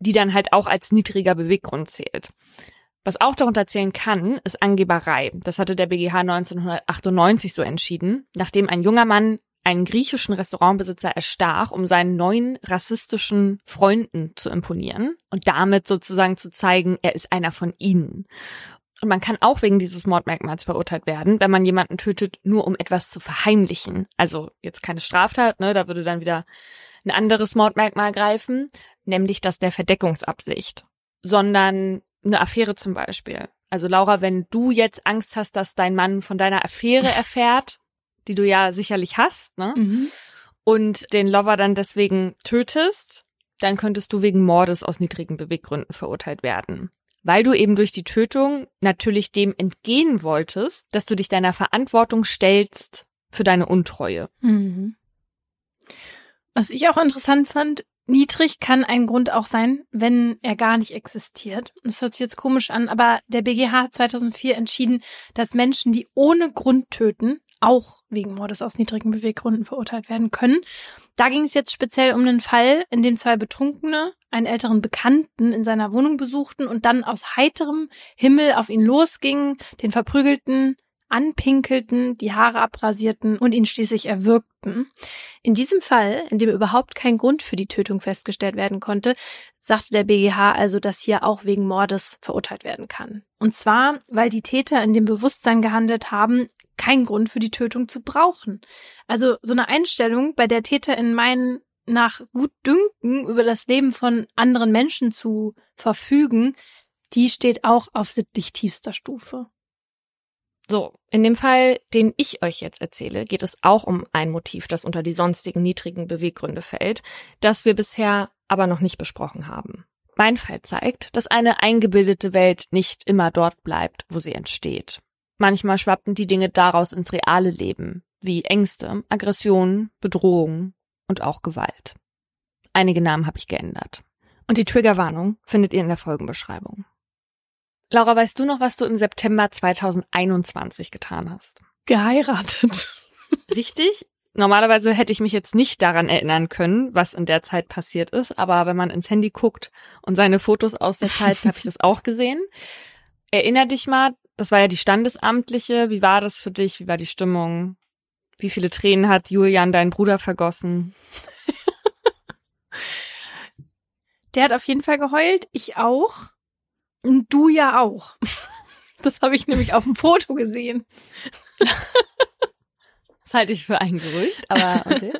A: die dann halt auch als niedriger Beweggrund zählt. Was auch darunter zählen kann, ist Angeberei. Das hatte der BGH 1998 so entschieden, nachdem ein junger Mann einen griechischen Restaurantbesitzer erstach, um seinen neuen rassistischen Freunden zu imponieren und damit sozusagen zu zeigen, er ist einer von ihnen. Und man kann auch wegen dieses Mordmerkmals verurteilt werden, wenn man jemanden tötet, nur um etwas zu verheimlichen. Also jetzt keine Straftat, ne, da würde dann wieder ein anderes Mordmerkmal greifen, nämlich das der Verdeckungsabsicht, sondern eine Affäre zum Beispiel. Also Laura, wenn du jetzt Angst hast, dass dein Mann von deiner Affäre erfährt, die du ja sicherlich hast, ne? Mhm. Und den Lover dann deswegen tötest, dann könntest du wegen Mordes aus niedrigen Beweggründen verurteilt werden. Weil du eben durch die Tötung natürlich dem entgehen wolltest, dass du dich deiner Verantwortung stellst für deine Untreue. Mhm.
B: Was ich auch interessant fand, niedrig kann ein Grund auch sein, wenn er gar nicht existiert. Das hört sich jetzt komisch an, aber der BGH hat 2004 entschieden, dass Menschen, die ohne Grund töten, auch wegen Mordes aus niedrigen Beweggründen verurteilt werden können. Da ging es jetzt speziell um einen Fall, in dem zwei Betrunkene einen älteren Bekannten in seiner Wohnung besuchten und dann aus heiterem Himmel auf ihn losgingen, den verprügelten, anpinkelten, die Haare abrasierten und ihn schließlich erwürgten. In diesem Fall, in dem überhaupt kein Grund für die Tötung festgestellt werden konnte, sagte der BGH also, dass hier auch wegen Mordes verurteilt werden kann. Und zwar, weil die Täter in dem Bewusstsein gehandelt haben, keinen Grund für die Tötung zu brauchen. Also so eine Einstellung, bei der Täter in meinen nach gut Dünken über das Leben von anderen Menschen zu verfügen, die steht auch auf sittlich tiefster Stufe.
A: So, in dem Fall, den ich euch jetzt erzähle, geht es auch um ein Motiv, das unter die sonstigen niedrigen Beweggründe fällt, das wir bisher aber noch nicht besprochen haben. Mein Fall zeigt, dass eine eingebildete Welt nicht immer dort bleibt, wo sie entsteht. Manchmal schwappen die Dinge daraus ins reale Leben, wie Ängste, Aggressionen, Bedrohungen und auch Gewalt. Einige Namen habe ich geändert. Und die Triggerwarnung findet ihr in der Folgenbeschreibung. Laura, weißt du noch, was du im September 2021 getan hast?
B: Geheiratet.
A: richtig. Normalerweise hätte ich mich jetzt nicht daran erinnern können, was in der Zeit passiert ist, aber wenn man ins Handy guckt und seine Fotos aus der Zeit, habe ich das auch gesehen. Erinner dich mal, das war ja die Standesamtliche. Wie war das für dich? Wie war die Stimmung? Wie viele Tränen hat Julian, dein Bruder, vergossen?
B: Der hat auf jeden Fall geheult, ich auch. Und du ja auch. Das habe ich nämlich auf dem Foto gesehen.
A: Das halte ich für ein Gerücht, aber okay.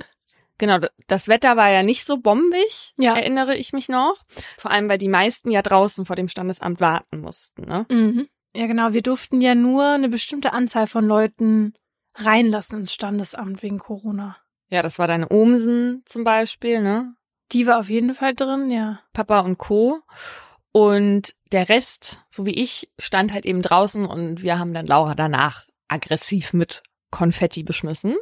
A: Genau, das Wetter war ja nicht so bombig, ja. erinnere ich mich noch. Vor allem, weil die meisten ja draußen vor dem Standesamt warten mussten. Ne?
B: Mhm. Ja, genau. Wir durften ja nur eine bestimmte Anzahl von Leuten reinlassen ins Standesamt wegen Corona.
A: Ja, das war deine Omsen zum Beispiel, ne?
B: Die war auf jeden Fall drin, ja.
A: Papa und Co. Und der Rest, so wie ich, stand halt eben draußen und wir haben dann Laura danach aggressiv mit Konfetti beschmissen.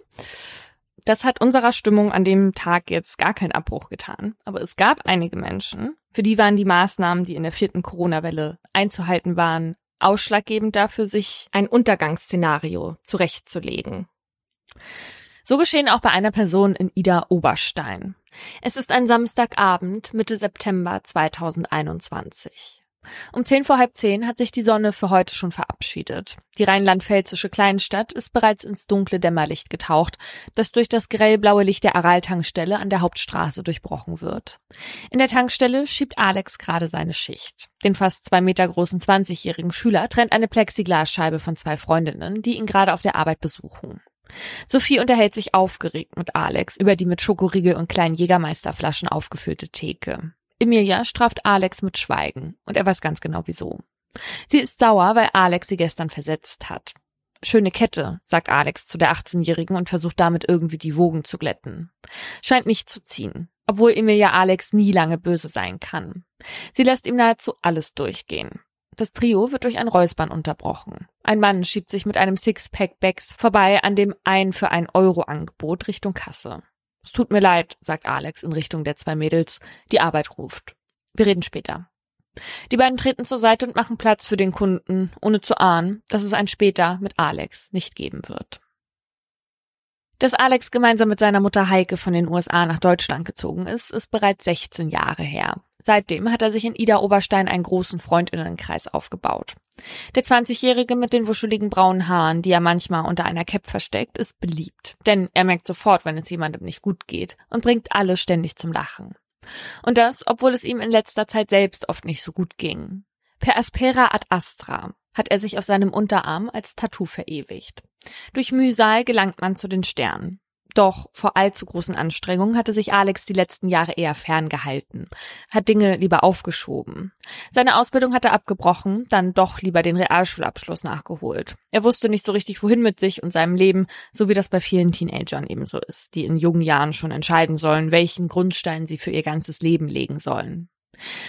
A: Das hat unserer Stimmung an dem Tag jetzt gar keinen Abbruch getan. Aber es gab einige Menschen, für die waren die Maßnahmen, die in der vierten Corona-Welle einzuhalten waren, ausschlaggebend dafür, sich ein Untergangsszenario zurechtzulegen. So geschehen auch bei einer Person in Ida Oberstein. Es ist ein Samstagabend, Mitte September 2021. Um zehn vor halb zehn hat sich die Sonne für heute schon verabschiedet. Die rheinland-pfälzische Kleinstadt ist bereits ins dunkle Dämmerlicht getaucht, das durch das grellblaue Licht der Aral-Tankstelle an der Hauptstraße durchbrochen wird. In der Tankstelle schiebt Alex gerade seine Schicht. Den fast zwei Meter großen 20-jährigen Schüler trennt eine Plexiglasscheibe von zwei Freundinnen, die ihn gerade auf der Arbeit besuchen. Sophie unterhält sich aufgeregt mit Alex über die mit Schokoriegel und kleinen Jägermeisterflaschen aufgefüllte Theke. Emilia straft Alex mit Schweigen und er weiß ganz genau wieso. Sie ist sauer, weil Alex sie gestern versetzt hat. Schöne Kette, sagt Alex zu der 18-Jährigen und versucht damit irgendwie die Wogen zu glätten. Scheint nicht zu ziehen, obwohl Emilia Alex nie lange böse sein kann. Sie lässt ihm nahezu alles durchgehen. Das Trio wird durch ein Räuspern unterbrochen. Ein Mann schiebt sich mit einem Sixpack Bags vorbei an dem ein für ein Euro Angebot Richtung Kasse. Es tut mir leid, sagt Alex in Richtung der zwei Mädels. Die Arbeit ruft. Wir reden später. Die beiden treten zur Seite und machen Platz für den Kunden, ohne zu ahnen, dass es ein später mit Alex nicht geben wird. Dass Alex gemeinsam mit seiner Mutter Heike von den USA nach Deutschland gezogen ist, ist bereits 16 Jahre her. Seitdem hat er sich in Ida Oberstein einen großen Freundinnenkreis aufgebaut. Der 20-Jährige mit den wuscheligen braunen Haaren, die er manchmal unter einer Cap versteckt, ist beliebt. Denn er merkt sofort, wenn es jemandem nicht gut geht und bringt alle ständig zum Lachen. Und das, obwohl es ihm in letzter Zeit selbst oft nicht so gut ging. Per aspera ad astra hat er sich auf seinem Unterarm als Tattoo verewigt. Durch Mühsal gelangt man zu den Sternen. Doch vor allzu großen Anstrengungen hatte sich Alex die letzten Jahre eher ferngehalten, hat Dinge lieber aufgeschoben. Seine Ausbildung hatte abgebrochen, dann doch lieber den Realschulabschluss nachgeholt. Er wusste nicht so richtig, wohin mit sich und seinem Leben, so wie das bei vielen Teenagern ebenso ist, die in jungen Jahren schon entscheiden sollen, welchen Grundstein sie für ihr ganzes Leben legen sollen.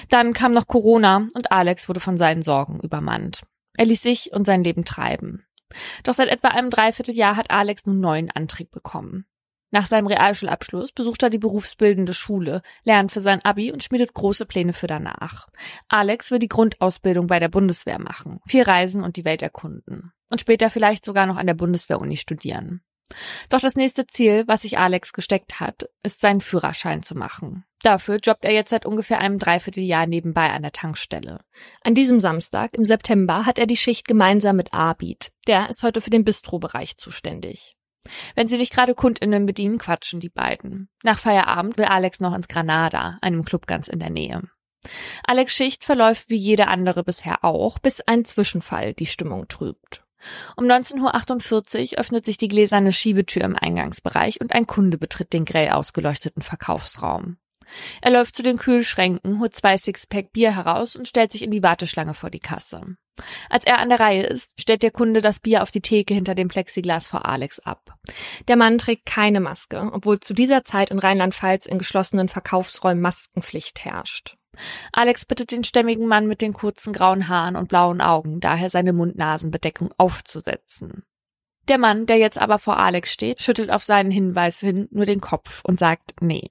A: Dann kam noch Corona und Alex wurde von seinen Sorgen übermannt. Er ließ sich und sein Leben treiben. Doch seit etwa einem Dreivierteljahr hat Alex nun neuen Antrieb bekommen. Nach seinem Realschulabschluss besucht er die berufsbildende Schule, lernt für sein Abi und schmiedet große Pläne für danach. Alex will die Grundausbildung bei der Bundeswehr machen, viel reisen und die Welt erkunden. Und später vielleicht sogar noch an der Bundeswehruni studieren. Doch das nächste Ziel, was sich Alex gesteckt hat, ist seinen Führerschein zu machen. Dafür jobbt er jetzt seit ungefähr einem Dreivierteljahr nebenbei an der Tankstelle. An diesem Samstag im September hat er die Schicht gemeinsam mit Arbit. Der ist heute für den Bistrobereich zuständig. Wenn sie nicht gerade KundInnen bedienen, quatschen die beiden. Nach Feierabend will Alex noch ins Granada, einem Club ganz in der Nähe. Alex Schicht verläuft wie jede andere bisher auch, bis ein Zwischenfall die Stimmung trübt. Um 19.48 Uhr öffnet sich die gläserne Schiebetür im Eingangsbereich und ein Kunde betritt den grell ausgeleuchteten Verkaufsraum. Er läuft zu den Kühlschränken, holt zwei Sixpack Bier heraus und stellt sich in die Warteschlange vor die Kasse. Als er an der Reihe ist, stellt der Kunde das Bier auf die Theke hinter dem Plexiglas vor Alex ab. Der Mann trägt keine Maske, obwohl zu dieser Zeit in Rheinland-Pfalz in geschlossenen Verkaufsräumen Maskenpflicht herrscht. Alex bittet den stämmigen Mann mit den kurzen grauen Haaren und blauen Augen, daher seine Mund-Nasen-Bedeckung aufzusetzen. Der Mann, der jetzt aber vor Alex steht, schüttelt auf seinen Hinweis hin nur den Kopf und sagt nee.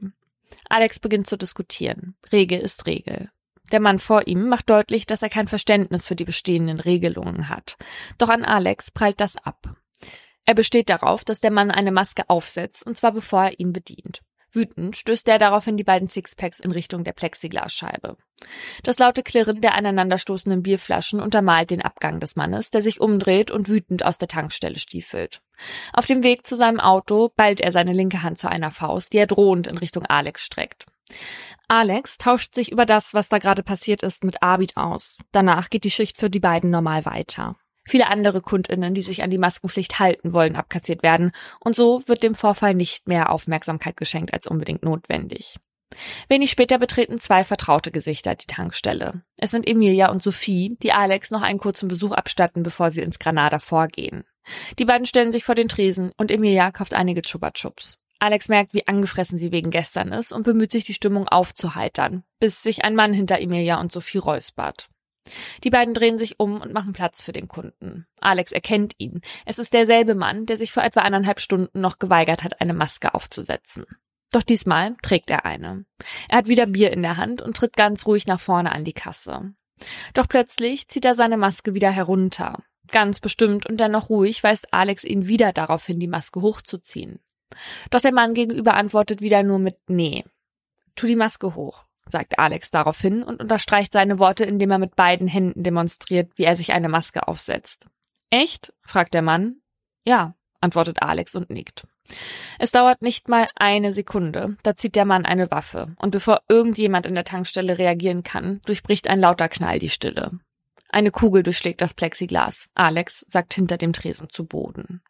A: Alex beginnt zu diskutieren. Regel ist Regel. Der Mann vor ihm macht deutlich, dass er kein Verständnis für die bestehenden Regelungen hat. Doch an Alex prallt das ab. Er besteht darauf, dass der Mann eine Maske aufsetzt, und zwar bevor er ihn bedient. Wütend stößt er daraufhin die beiden Sixpacks in Richtung der Plexiglasscheibe. Das laute Klirren der aneinanderstoßenden Bierflaschen untermalt den Abgang des Mannes, der sich umdreht und wütend aus der Tankstelle stiefelt. Auf dem Weg zu seinem Auto ballt er seine linke Hand zu einer Faust, die er drohend in Richtung Alex streckt. Alex tauscht sich über das, was da gerade passiert ist, mit Abid aus. Danach geht die Schicht für die beiden normal weiter. Viele andere Kundinnen, die sich an die Maskenpflicht halten wollen, abkassiert werden, und so wird dem Vorfall nicht mehr Aufmerksamkeit geschenkt als unbedingt notwendig. Wenig später betreten zwei vertraute Gesichter die Tankstelle. Es sind Emilia und Sophie, die Alex noch einen kurzen Besuch abstatten, bevor sie ins Granada vorgehen. Die beiden stellen sich vor den Tresen und Emilia kauft einige Chupa Chups. Alex merkt, wie angefressen sie wegen gestern ist und bemüht sich, die Stimmung aufzuheitern, bis sich ein Mann hinter Emilia und Sophie räuspert. Die beiden drehen sich um und machen Platz für den Kunden. Alex erkennt ihn. Es ist derselbe Mann, der sich vor etwa eineinhalb Stunden noch geweigert hat, eine Maske aufzusetzen. Doch diesmal trägt er eine. Er hat wieder Bier in der Hand und tritt ganz ruhig nach vorne an die Kasse. Doch plötzlich zieht er seine Maske wieder herunter. Ganz bestimmt und dennoch ruhig weist Alex ihn wieder darauf hin, die Maske hochzuziehen. Doch der Mann gegenüber antwortet wieder nur mit Nee. Tu die Maske hoch sagt Alex daraufhin und unterstreicht seine Worte, indem er mit beiden Händen demonstriert, wie er sich eine Maske aufsetzt. Echt? fragt der Mann. Ja, antwortet Alex und nickt. Es dauert nicht mal eine Sekunde, da zieht der Mann eine Waffe, und bevor irgendjemand in der Tankstelle reagieren kann, durchbricht ein lauter Knall die Stille. Eine Kugel durchschlägt das Plexiglas. Alex sagt hinter dem Tresen zu Boden.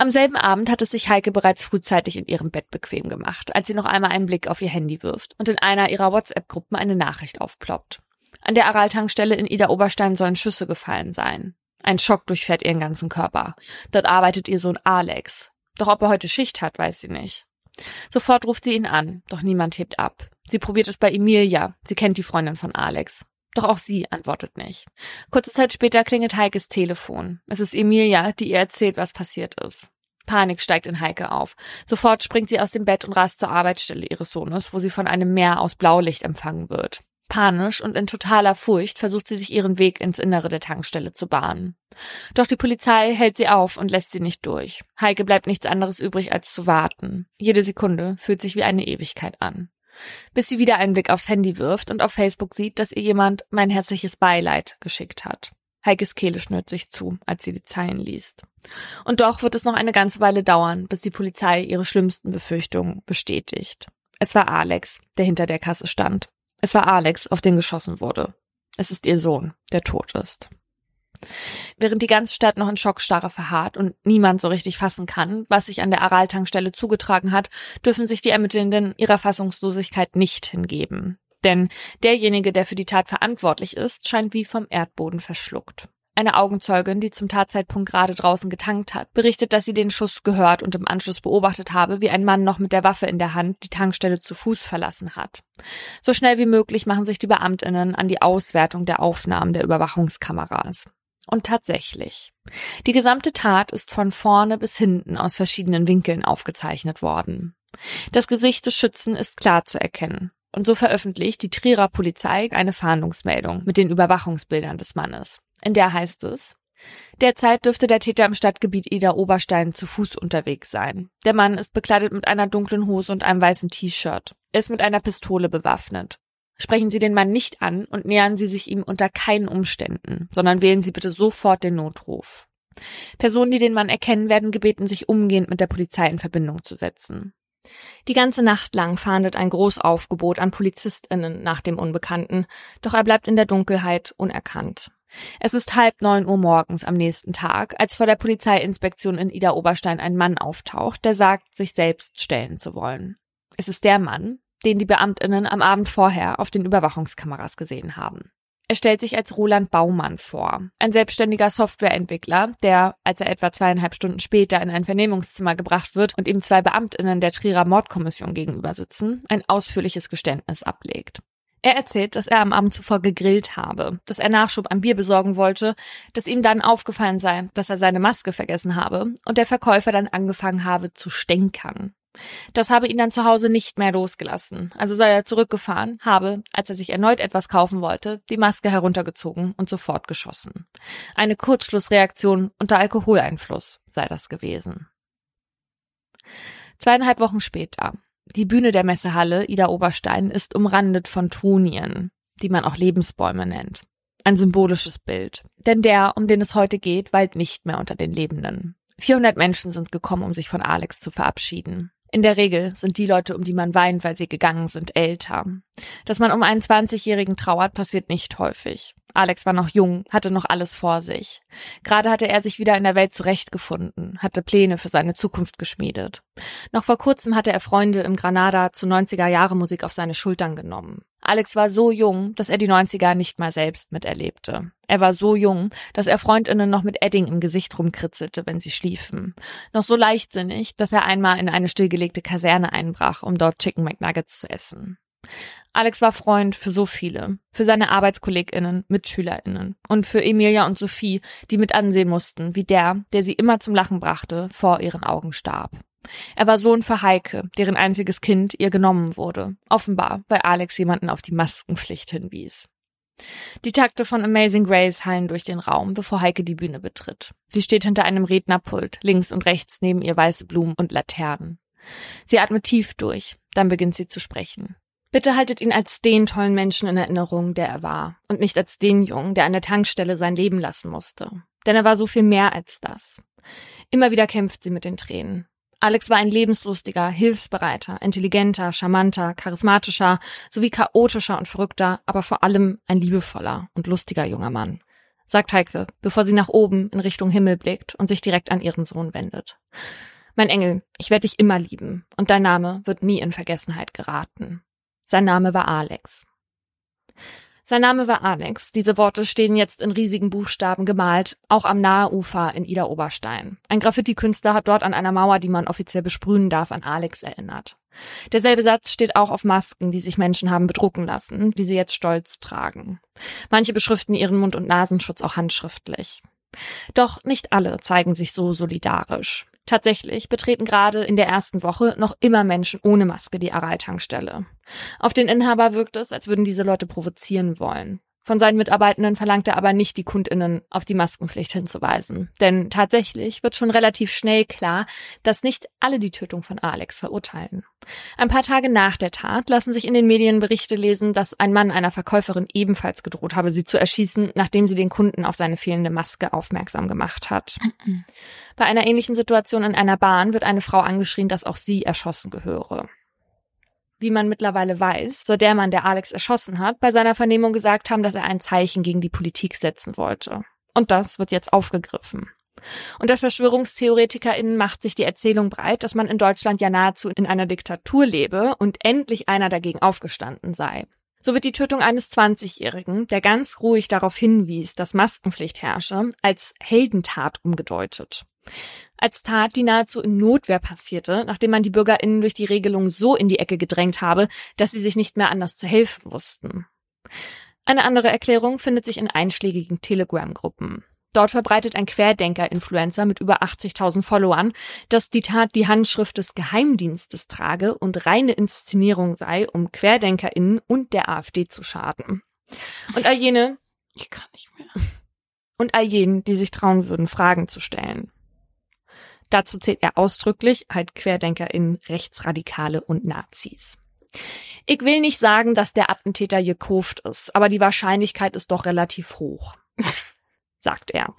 A: Am selben Abend hat es sich Heike bereits frühzeitig in ihrem Bett bequem gemacht, als sie noch einmal einen Blick auf ihr Handy wirft und in einer ihrer WhatsApp-Gruppen eine Nachricht aufploppt. An der Aral-Tankstelle in Ida Oberstein sollen Schüsse gefallen sein. Ein Schock durchfährt ihren ganzen Körper. Dort arbeitet ihr Sohn Alex. Doch ob er heute Schicht hat, weiß sie nicht. Sofort ruft sie ihn an, doch niemand hebt ab. Sie probiert es bei Emilia, sie kennt die Freundin von Alex. Doch auch sie antwortet nicht. Kurze Zeit später klingelt Heikes Telefon. Es ist Emilia, die ihr erzählt, was passiert ist. Panik steigt in Heike auf. Sofort springt sie aus dem Bett und rast zur Arbeitsstelle ihres Sohnes, wo sie von einem Meer aus Blaulicht empfangen wird. Panisch und in totaler Furcht versucht sie sich ihren Weg ins Innere der Tankstelle zu bahnen. Doch die Polizei hält sie auf und lässt sie nicht durch. Heike bleibt nichts anderes übrig, als zu warten. Jede Sekunde fühlt sich wie eine Ewigkeit an bis sie wieder einen Blick aufs Handy wirft und auf Facebook sieht, dass ihr jemand mein herzliches Beileid geschickt hat. Heikes Kehle schnürt sich zu, als sie die Zeilen liest. Und doch wird es noch eine ganze Weile dauern, bis die Polizei ihre schlimmsten Befürchtungen bestätigt. Es war Alex, der hinter der Kasse stand. Es war Alex, auf den geschossen wurde. Es ist ihr Sohn, der tot ist. Während die ganze Stadt noch in Schockstarre verharrt und niemand so richtig fassen kann, was sich an der Aral-Tankstelle zugetragen hat, dürfen sich die Ermittelnden ihrer Fassungslosigkeit nicht hingeben. Denn derjenige, der für die Tat verantwortlich ist, scheint wie vom Erdboden verschluckt. Eine Augenzeugin, die zum Tatzeitpunkt gerade draußen getankt hat, berichtet, dass sie den Schuss gehört und im Anschluss beobachtet habe, wie ein Mann noch mit der Waffe in der Hand die Tankstelle zu Fuß verlassen hat. So schnell wie möglich machen sich die Beamtinnen an die Auswertung der Aufnahmen der Überwachungskameras. Und tatsächlich. Die gesamte Tat ist von vorne bis hinten aus verschiedenen Winkeln aufgezeichnet worden. Das Gesicht des Schützen ist klar zu erkennen. Und so veröffentlicht die Trierer Polizei eine Fahndungsmeldung mit den Überwachungsbildern des Mannes. In der heißt es, Derzeit dürfte der Täter im Stadtgebiet Ida Oberstein zu Fuß unterwegs sein. Der Mann ist bekleidet mit einer dunklen Hose und einem weißen T-Shirt. Er ist mit einer Pistole bewaffnet. Sprechen Sie den Mann nicht an und nähern Sie sich ihm unter keinen Umständen, sondern wählen Sie bitte sofort den Notruf. Personen, die den Mann erkennen, werden gebeten, sich umgehend mit der Polizei in Verbindung zu setzen. Die ganze Nacht lang fahndet ein Großaufgebot an PolizistInnen nach dem Unbekannten, doch er bleibt in der Dunkelheit unerkannt. Es ist halb neun Uhr morgens am nächsten Tag, als vor der Polizeiinspektion in Ida Oberstein ein Mann auftaucht, der sagt, sich selbst stellen zu wollen. Es ist der Mann, den die Beamtinnen am Abend vorher auf den Überwachungskameras gesehen haben. Er stellt sich als Roland Baumann vor, ein selbstständiger Softwareentwickler, der, als er etwa zweieinhalb Stunden später in ein Vernehmungszimmer gebracht wird und ihm zwei Beamtinnen der Trierer Mordkommission gegenüber sitzen, ein ausführliches Geständnis ablegt. Er erzählt, dass er am Abend zuvor gegrillt habe, dass er Nachschub am Bier besorgen wollte, dass ihm dann aufgefallen sei, dass er seine Maske vergessen habe und der Verkäufer dann angefangen habe zu stänkern. Das habe ihn dann zu Hause nicht mehr losgelassen. Also sei er zurückgefahren, habe, als er sich erneut etwas kaufen wollte, die Maske heruntergezogen und sofort geschossen. Eine Kurzschlussreaktion unter Alkoholeinfluss sei das gewesen. Zweieinhalb Wochen später. Die Bühne der Messehalle Ida Oberstein ist umrandet von Tunien, die man auch Lebensbäume nennt. Ein symbolisches Bild. Denn der, um den es heute geht, weilt nicht mehr unter den Lebenden. 400 Menschen sind gekommen, um sich von Alex zu verabschieden. In der Regel sind die Leute, um die man weint, weil sie gegangen sind, älter. Dass man um einen 20-Jährigen trauert, passiert nicht häufig. Alex war noch jung, hatte noch alles vor sich. Gerade hatte er sich wieder in der Welt zurechtgefunden, hatte Pläne für seine Zukunft geschmiedet. Noch vor kurzem hatte er Freunde im Granada zu 90er Jahre Musik auf seine Schultern genommen. Alex war so jung, dass er die 90er nicht mal selbst miterlebte. Er war so jung, dass er Freundinnen noch mit Edding im Gesicht rumkritzelte, wenn sie schliefen. Noch so leichtsinnig, dass er einmal in eine stillgelegte Kaserne einbrach, um dort Chicken McNuggets zu essen. Alex war Freund für so viele, für seine Arbeitskolleginnen, Mitschülerinnen und für Emilia und Sophie, die mit ansehen mussten, wie der, der sie immer zum Lachen brachte, vor ihren Augen starb. Er war Sohn für Heike, deren einziges Kind ihr genommen wurde, offenbar, weil Alex jemanden auf die Maskenpflicht hinwies. Die Takte von Amazing Grace hallen durch den Raum, bevor Heike die Bühne betritt. Sie steht hinter einem Rednerpult, links und rechts neben ihr weiße Blumen und Laternen. Sie atmet tief durch, dann beginnt sie zu sprechen. Bitte haltet ihn als den tollen Menschen in Erinnerung, der er war, und nicht als den Jungen, der an der Tankstelle sein Leben lassen musste. Denn er war so viel mehr als das. Immer wieder kämpft sie mit den Tränen. Alex war ein lebenslustiger, hilfsbereiter, intelligenter, charmanter, charismatischer sowie chaotischer und verrückter, aber vor allem ein liebevoller und lustiger junger Mann, sagt Heike, bevor sie nach oben in Richtung Himmel blickt und sich direkt an ihren Sohn wendet. Mein Engel, ich werde dich immer lieben und dein Name wird nie in Vergessenheit geraten. Sein Name war Alex. Sein Name war Alex. Diese Worte stehen jetzt in riesigen Buchstaben gemalt, auch am Naheufer in Ida Oberstein. Ein Graffiti-Künstler hat dort an einer Mauer, die man offiziell besprühen darf, an Alex erinnert. Derselbe Satz steht auch auf Masken, die sich Menschen haben bedrucken lassen, die sie jetzt stolz tragen. Manche beschriften ihren Mund- und Nasenschutz auch handschriftlich. Doch nicht alle zeigen sich so solidarisch. Tatsächlich betreten gerade in der ersten Woche noch immer Menschen ohne Maske die Aral-Tankstelle. Auf den Inhaber wirkt es, als würden diese Leute provozieren wollen. Von seinen Mitarbeitenden verlangt er aber nicht, die KundInnen auf die Maskenpflicht hinzuweisen. Denn tatsächlich wird schon relativ schnell klar, dass nicht alle die Tötung von Alex verurteilen. Ein paar Tage nach der Tat lassen sich in den Medien Berichte lesen, dass ein Mann einer Verkäuferin ebenfalls gedroht habe, sie zu erschießen, nachdem sie den Kunden auf seine fehlende Maske aufmerksam gemacht hat. Bei einer ähnlichen Situation in einer Bahn wird eine Frau angeschrien, dass auch sie erschossen gehöre. Wie man mittlerweile weiß, soll der Mann, der Alex erschossen hat, bei seiner Vernehmung gesagt haben, dass er ein Zeichen gegen die Politik setzen wollte. Und das wird jetzt aufgegriffen. Unter VerschwörungstheoretikerInnen macht sich die Erzählung breit, dass man in Deutschland ja nahezu in einer Diktatur lebe und endlich einer dagegen aufgestanden sei. So wird die Tötung eines 20-Jährigen, der ganz ruhig darauf hinwies, dass Maskenpflicht herrsche, als Heldentat umgedeutet als Tat, die nahezu in Notwehr passierte, nachdem man die BürgerInnen durch die Regelung so in die Ecke gedrängt habe, dass sie sich nicht mehr anders zu helfen wussten. Eine andere Erklärung findet sich in einschlägigen Telegram-Gruppen. Dort verbreitet ein Querdenker-Influencer mit über 80.000 Followern, dass die Tat die Handschrift des Geheimdienstes trage und reine Inszenierung sei, um QuerdenkerInnen und der AfD zu schaden. Und all jene, ich kann nicht mehr. Und all jenen, die sich trauen würden, Fragen zu stellen. Dazu zählt er ausdrücklich halt Querdenker in Rechtsradikale und Nazis. Ich will nicht sagen, dass der Attentäter gekauft ist, aber die Wahrscheinlichkeit ist doch relativ hoch, sagt er.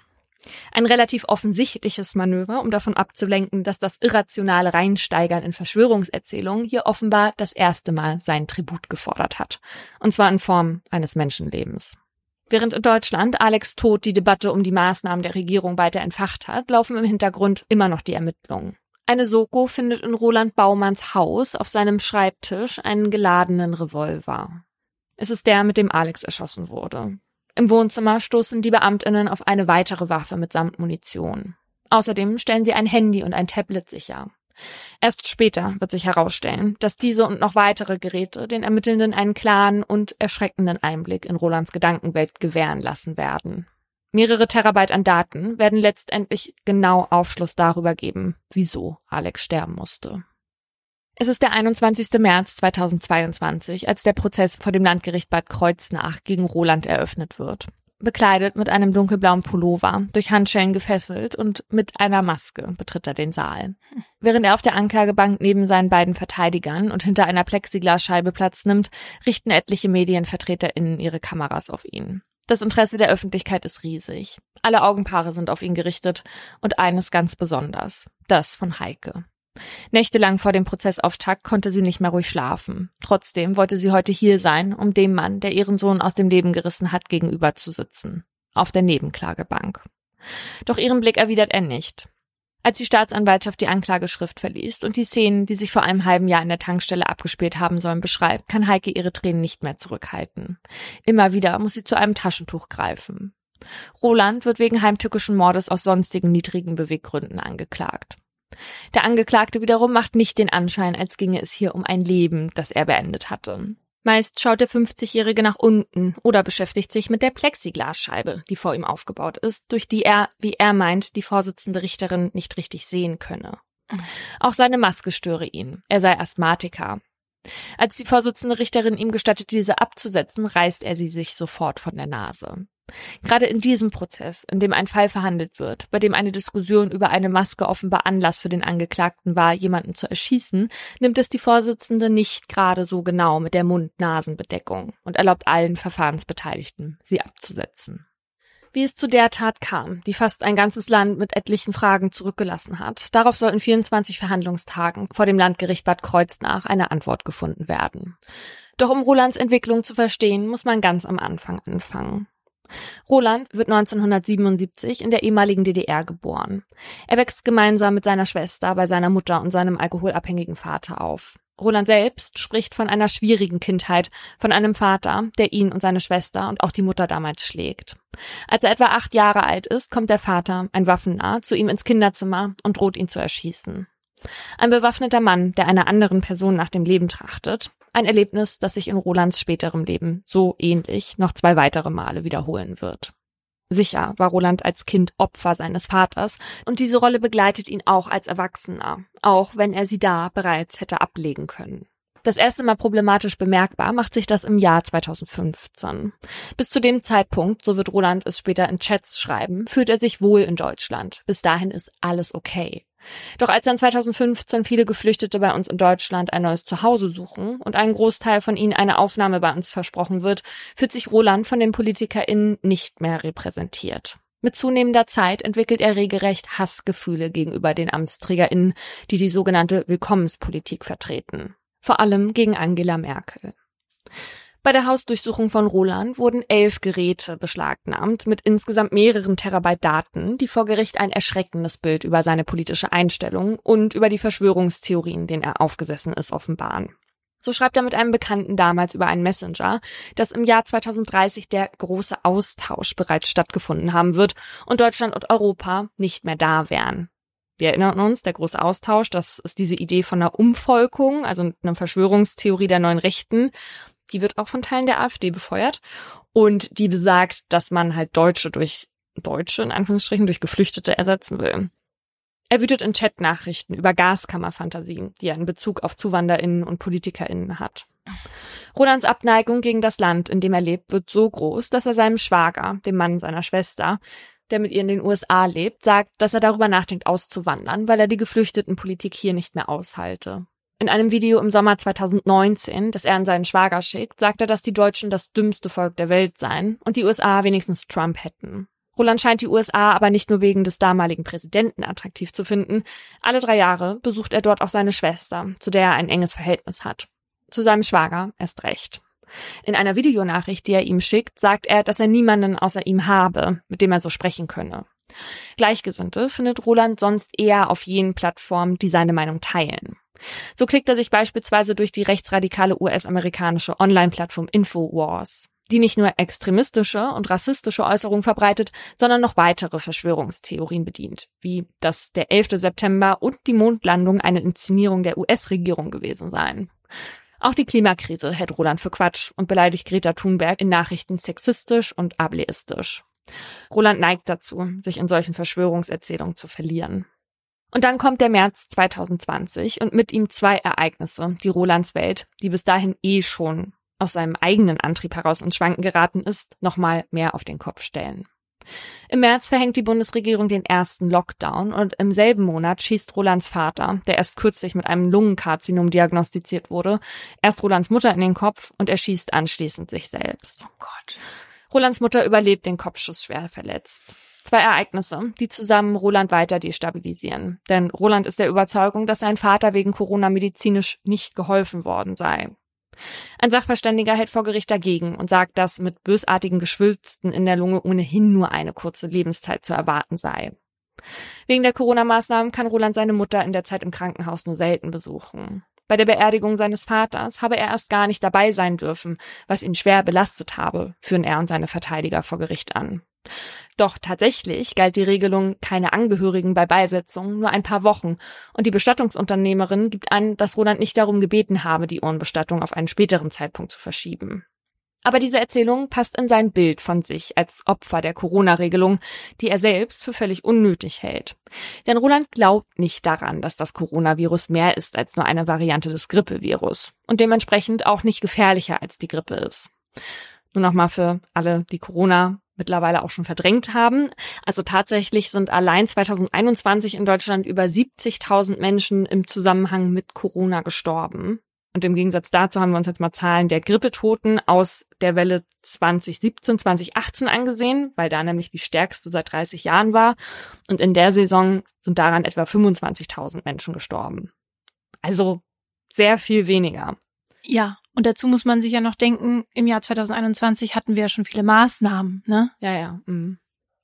A: Ein relativ offensichtliches Manöver, um davon abzulenken, dass das irrationale Reinsteigern in Verschwörungserzählungen hier offenbar das erste Mal seinen Tribut gefordert hat. Und zwar in Form eines Menschenlebens. Während in Deutschland Alex Tod die Debatte um die Maßnahmen der Regierung weiter entfacht hat, laufen im Hintergrund immer noch die Ermittlungen. Eine Soko findet in Roland Baumanns Haus auf seinem Schreibtisch einen geladenen Revolver. Es ist der, mit dem Alex erschossen wurde. Im Wohnzimmer stoßen die Beamtinnen auf eine weitere Waffe mitsamt Munition. Außerdem stellen sie ein Handy und ein Tablet sicher. Erst später wird sich herausstellen, dass diese und noch weitere Geräte den Ermittelnden einen klaren und erschreckenden Einblick in Rolands Gedankenwelt gewähren lassen werden. Mehrere Terabyte an Daten werden letztendlich genau Aufschluss darüber geben, wieso Alex sterben musste. Es ist der 21. März 2022, als der Prozess vor dem Landgericht Bad Kreuznach gegen Roland eröffnet wird. Bekleidet mit einem dunkelblauen Pullover, durch Handschellen gefesselt und mit einer Maske betritt er den Saal. Während er auf der Anklagebank neben seinen beiden Verteidigern und hinter einer Plexiglasscheibe Platz nimmt, richten etliche MedienvertreterInnen ihre Kameras auf ihn. Das Interesse der Öffentlichkeit ist riesig. Alle Augenpaare sind auf ihn gerichtet und eines ganz besonders, das von Heike. Nächtelang vor dem Prozessauftakt konnte sie nicht mehr ruhig schlafen. Trotzdem wollte sie heute hier sein, um dem Mann, der ihren Sohn aus dem Leben gerissen hat, gegenüber zu sitzen. Auf der Nebenklagebank. Doch ihren Blick erwidert er nicht. Als die Staatsanwaltschaft die Anklageschrift verliest und die Szenen, die sich vor einem halben Jahr in der Tankstelle abgespielt haben sollen, beschreibt, kann Heike ihre Tränen nicht mehr zurückhalten. Immer wieder muss sie zu einem Taschentuch greifen. Roland wird wegen heimtückischen Mordes aus sonstigen niedrigen Beweggründen angeklagt. Der Angeklagte wiederum macht nicht den Anschein, als ginge es hier um ein Leben, das er beendet hatte. Meist schaut der 50-Jährige nach unten oder beschäftigt sich mit der Plexiglasscheibe, die vor ihm aufgebaut ist, durch die er, wie er meint, die Vorsitzende Richterin nicht richtig sehen könne. Auch seine Maske störe ihn. Er sei Asthmatiker. Als die Vorsitzende Richterin ihm gestattet, diese abzusetzen, reißt er sie sich sofort von der Nase. Gerade in diesem Prozess, in dem ein Fall verhandelt wird, bei dem eine Diskussion über eine Maske offenbar Anlass für den Angeklagten war, jemanden zu erschießen, nimmt es die Vorsitzende nicht gerade so genau mit der Mund-Nasen-Bedeckung und erlaubt allen Verfahrensbeteiligten, sie abzusetzen. Wie es zu der Tat kam, die fast ein ganzes Land mit etlichen Fragen zurückgelassen hat, darauf sollten 24 Verhandlungstagen vor dem Landgericht Bad Kreuznach eine Antwort gefunden werden. Doch um Rolands Entwicklung zu verstehen, muss man ganz am Anfang anfangen. Roland wird 1977 in der ehemaligen DDR geboren. Er wächst gemeinsam mit seiner Schwester bei seiner Mutter und seinem alkoholabhängigen Vater auf. Roland selbst spricht von einer schwierigen Kindheit, von einem Vater, der ihn und seine Schwester und auch die Mutter damals schlägt. Als er etwa acht Jahre alt ist, kommt der Vater, ein Waffennah, zu ihm ins Kinderzimmer und droht ihn zu erschießen. Ein bewaffneter Mann, der einer anderen Person nach dem Leben trachtet, ein Erlebnis, das sich in Rolands späterem Leben so ähnlich noch zwei weitere Male wiederholen wird. Sicher war Roland als Kind Opfer seines Vaters und diese Rolle begleitet ihn auch als Erwachsener, auch wenn er sie da bereits hätte ablegen können. Das erste Mal problematisch bemerkbar macht sich das im Jahr 2015. Bis zu dem Zeitpunkt, so wird Roland es später in Chats schreiben, fühlt er sich wohl in Deutschland. Bis dahin ist alles okay. Doch als dann 2015 viele Geflüchtete bei uns in Deutschland ein neues Zuhause suchen und ein Großteil von ihnen eine Aufnahme bei uns versprochen wird, fühlt sich Roland von den PolitikerInnen nicht mehr repräsentiert. Mit zunehmender Zeit entwickelt er regelrecht Hassgefühle gegenüber den AmtsträgerInnen, die die sogenannte Willkommenspolitik vertreten. Vor allem gegen Angela Merkel. Bei der Hausdurchsuchung von Roland wurden elf Geräte beschlagnahmt mit insgesamt mehreren Terabyte Daten, die vor Gericht ein erschreckendes Bild über seine politische Einstellung und über die Verschwörungstheorien, denen er aufgesessen ist, offenbaren. So schreibt er mit einem Bekannten damals über einen Messenger, dass im Jahr 2030 der große Austausch bereits stattgefunden haben wird und Deutschland und Europa nicht mehr da wären. Wir erinnern uns, der große Austausch, das ist diese Idee von einer Umvolkung, also einer Verschwörungstheorie der neuen Rechten, die wird auch von Teilen der AfD befeuert und die besagt, dass man halt Deutsche durch Deutsche in Anführungsstrichen durch Geflüchtete ersetzen will. Er wütet in Chatnachrichten über Gaskammerfantasien, die er in Bezug auf ZuwanderInnen und PolitikerInnen hat. Rolands Abneigung gegen das Land, in dem er lebt, wird so groß, dass er seinem Schwager, dem Mann seiner Schwester, der mit ihr in den USA lebt, sagt, dass er darüber nachdenkt, auszuwandern, weil er die Geflüchtetenpolitik hier nicht mehr aushalte. In einem Video im Sommer 2019, das er an seinen Schwager schickt, sagt er, dass die Deutschen das dümmste Volk der Welt seien und die USA wenigstens Trump hätten. Roland scheint die USA aber nicht nur wegen des damaligen Präsidenten attraktiv zu finden. Alle drei Jahre besucht er dort auch seine Schwester, zu der er ein enges Verhältnis hat. Zu seinem Schwager erst recht. In einer Videonachricht, die er ihm schickt, sagt er, dass er niemanden außer ihm habe, mit dem er so sprechen könne. Gleichgesinnte findet Roland sonst eher auf jenen Plattformen, die seine Meinung teilen. So klickt er sich beispielsweise durch die rechtsradikale US-amerikanische Online-Plattform Infowars, die nicht nur extremistische und rassistische Äußerungen verbreitet, sondern noch weitere Verschwörungstheorien bedient, wie dass der 11. September und die Mondlandung eine Inszenierung der US-Regierung gewesen seien. Auch die Klimakrise hält Roland für Quatsch und beleidigt Greta Thunberg in Nachrichten sexistisch und ableistisch. Roland neigt dazu, sich in solchen Verschwörungserzählungen zu verlieren. Und dann kommt der März 2020 und mit ihm zwei Ereignisse, die Rolands Welt, die bis dahin eh schon aus seinem eigenen Antrieb heraus ins Schwanken geraten ist, nochmal mehr auf den Kopf stellen. Im März verhängt die Bundesregierung den ersten Lockdown und im selben Monat schießt Rolands Vater, der erst kürzlich mit einem Lungenkarzinom diagnostiziert wurde, erst Rolands Mutter in den Kopf und erschießt anschließend sich selbst. Oh Gott. Rolands Mutter überlebt den Kopfschuss schwer verletzt. Zwei Ereignisse, die zusammen Roland weiter destabilisieren. Denn Roland ist der Überzeugung, dass sein Vater wegen Corona medizinisch nicht geholfen worden sei. Ein Sachverständiger hält vor Gericht dagegen und sagt, dass mit bösartigen Geschwülsten in der Lunge ohnehin nur eine kurze Lebenszeit zu erwarten sei. Wegen der Corona-Maßnahmen kann Roland seine Mutter in der Zeit im Krankenhaus nur selten besuchen. Bei der Beerdigung seines Vaters habe er erst gar nicht dabei sein dürfen, was ihn schwer belastet habe, führen er und seine Verteidiger vor Gericht an. Doch tatsächlich galt die Regelung keine Angehörigen bei Beisetzung nur ein paar Wochen und die Bestattungsunternehmerin gibt an, dass Roland nicht darum gebeten habe, die Urnenbestattung auf einen späteren Zeitpunkt zu verschieben. Aber diese Erzählung passt in sein Bild von sich als Opfer der Corona-Regelung, die er selbst für völlig unnötig hält. Denn Roland glaubt nicht daran, dass das Coronavirus mehr ist als nur eine Variante des Grippevirus und dementsprechend auch nicht gefährlicher als die Grippe ist. Nur nochmal für alle, die Corona mittlerweile auch schon verdrängt haben. Also tatsächlich sind allein 2021 in Deutschland über 70.000 Menschen im Zusammenhang mit Corona gestorben. Und im Gegensatz dazu haben wir uns jetzt mal Zahlen der Grippetoten aus der Welle 2017, 2018 angesehen, weil da nämlich die stärkste seit 30 Jahren war. Und in der Saison sind daran etwa 25.000 Menschen gestorben. Also sehr viel weniger.
B: Ja, und dazu muss man sich ja noch denken, im Jahr 2021 hatten wir ja schon viele Maßnahmen, ne?
A: Ja, ja. Mhm.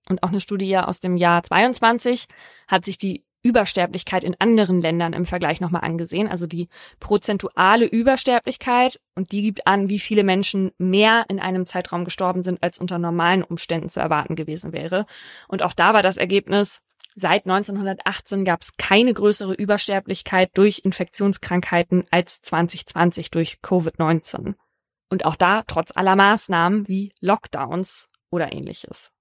A: Und auch eine Studie aus dem Jahr 22 hat sich die Übersterblichkeit in anderen Ländern im Vergleich nochmal angesehen, also die prozentuale Übersterblichkeit und die gibt an, wie viele Menschen mehr in einem Zeitraum gestorben sind, als unter normalen Umständen zu erwarten gewesen wäre. Und auch da war das Ergebnis, seit 1918 gab es keine größere Übersterblichkeit durch Infektionskrankheiten als 2020 durch Covid-19. Und auch da trotz aller Maßnahmen wie Lockdowns oder ähnliches.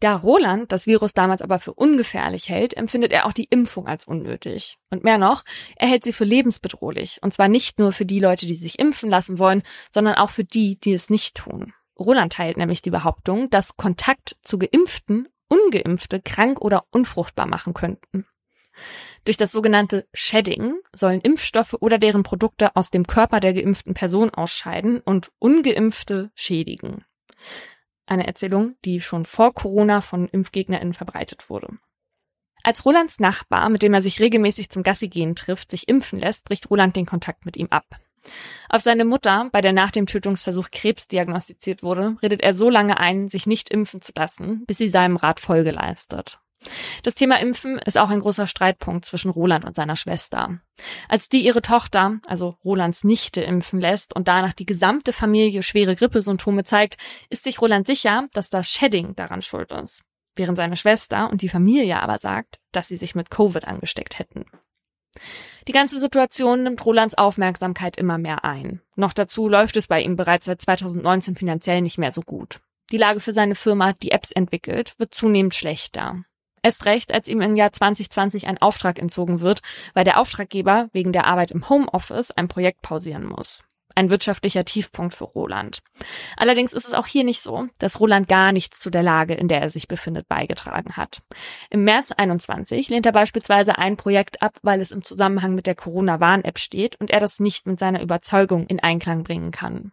A: Da Roland das Virus damals aber für ungefährlich hält, empfindet er auch die Impfung als unnötig. Und mehr noch, er hält sie für lebensbedrohlich. Und zwar nicht nur für die Leute, die sich impfen lassen wollen, sondern auch für die, die es nicht tun. Roland teilt nämlich die Behauptung, dass Kontakt zu Geimpften Ungeimpfte krank oder unfruchtbar machen könnten. Durch das sogenannte Shedding sollen Impfstoffe oder deren Produkte aus dem Körper der geimpften Person ausscheiden und ungeimpfte schädigen. Eine Erzählung, die schon vor Corona von ImpfgegnerInnen verbreitet wurde. Als Rolands Nachbar, mit dem er sich regelmäßig zum Gassigehen trifft, sich impfen lässt, bricht Roland den Kontakt mit ihm ab. Auf seine Mutter, bei der nach dem Tötungsversuch Krebs diagnostiziert wurde, redet er so lange ein, sich nicht impfen zu lassen, bis sie seinem Rat Folge leistet. Das Thema Impfen ist auch ein großer Streitpunkt zwischen Roland und seiner Schwester. Als die ihre Tochter, also Rolands Nichte, impfen lässt und danach die gesamte Familie schwere Grippesymptome zeigt, ist sich Roland sicher, dass das Shedding daran schuld ist. Während seine Schwester und die Familie aber sagt, dass sie sich mit Covid angesteckt hätten. Die ganze Situation nimmt Rolands Aufmerksamkeit immer mehr ein. Noch dazu läuft es bei ihm bereits seit 2019 finanziell nicht mehr so gut. Die Lage für seine Firma, die Apps entwickelt, wird zunehmend schlechter. Erst recht, als ihm im Jahr 2020 ein Auftrag entzogen wird, weil der Auftraggeber wegen der Arbeit im Homeoffice ein Projekt pausieren muss. Ein wirtschaftlicher Tiefpunkt für Roland. Allerdings ist es auch hier nicht so, dass Roland gar nichts zu der Lage, in der er sich befindet, beigetragen hat. Im März 21 lehnt er beispielsweise ein Projekt ab, weil es im Zusammenhang mit der Corona-Warn-App steht und er das nicht mit seiner Überzeugung in Einklang bringen kann.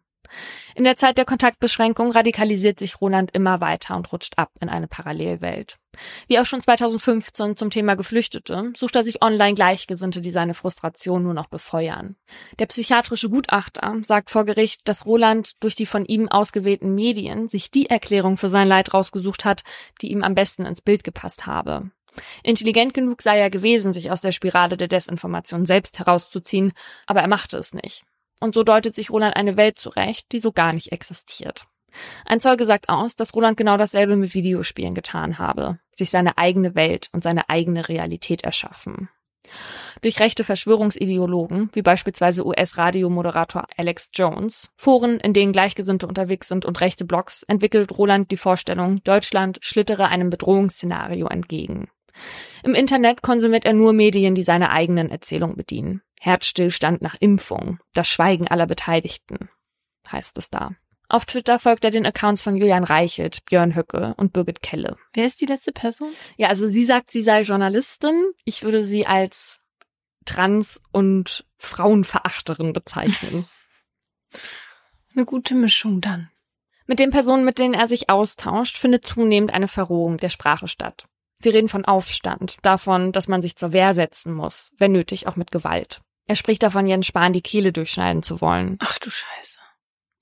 A: In der Zeit der Kontaktbeschränkung radikalisiert sich Roland immer weiter und rutscht ab in eine Parallelwelt. Wie auch schon 2015 zum Thema Geflüchtete, sucht er sich online Gleichgesinnte, die seine Frustration nur noch befeuern. Der psychiatrische Gutachter sagt vor Gericht, dass Roland durch die von ihm ausgewählten Medien sich die Erklärung für sein Leid rausgesucht hat, die ihm am besten ins Bild gepasst habe. Intelligent genug sei er gewesen, sich aus der Spirale der Desinformation selbst herauszuziehen, aber er machte es nicht. Und so deutet sich Roland eine Welt zurecht, die so gar nicht existiert. Ein Zeuge sagt aus, dass Roland genau dasselbe mit Videospielen getan habe, sich seine eigene Welt und seine eigene Realität erschaffen. Durch rechte Verschwörungsideologen, wie beispielsweise US-Radiomoderator Alex Jones, Foren, in denen Gleichgesinnte unterwegs sind und rechte Blogs, entwickelt Roland die Vorstellung, Deutschland schlittere einem Bedrohungsszenario entgegen. Im Internet konsumiert er nur Medien, die seine eigenen Erzählungen bedienen. Herzstillstand nach Impfung, das Schweigen aller Beteiligten, heißt es da. Auf Twitter folgt er den Accounts von Julian Reichelt, Björn Höcke und Birgit Kelle.
B: Wer ist die letzte Person?
A: Ja, also sie sagt, sie sei Journalistin. Ich würde sie als Trans- und Frauenverachterin bezeichnen.
B: Eine gute Mischung dann.
A: Mit den Personen, mit denen er sich austauscht, findet zunehmend eine Verrohung der Sprache statt. Sie reden von Aufstand, davon, dass man sich zur Wehr setzen muss, wenn nötig auch mit Gewalt. Er spricht davon, Jens Spahn die Kehle durchschneiden zu wollen.
B: Ach du Scheiße.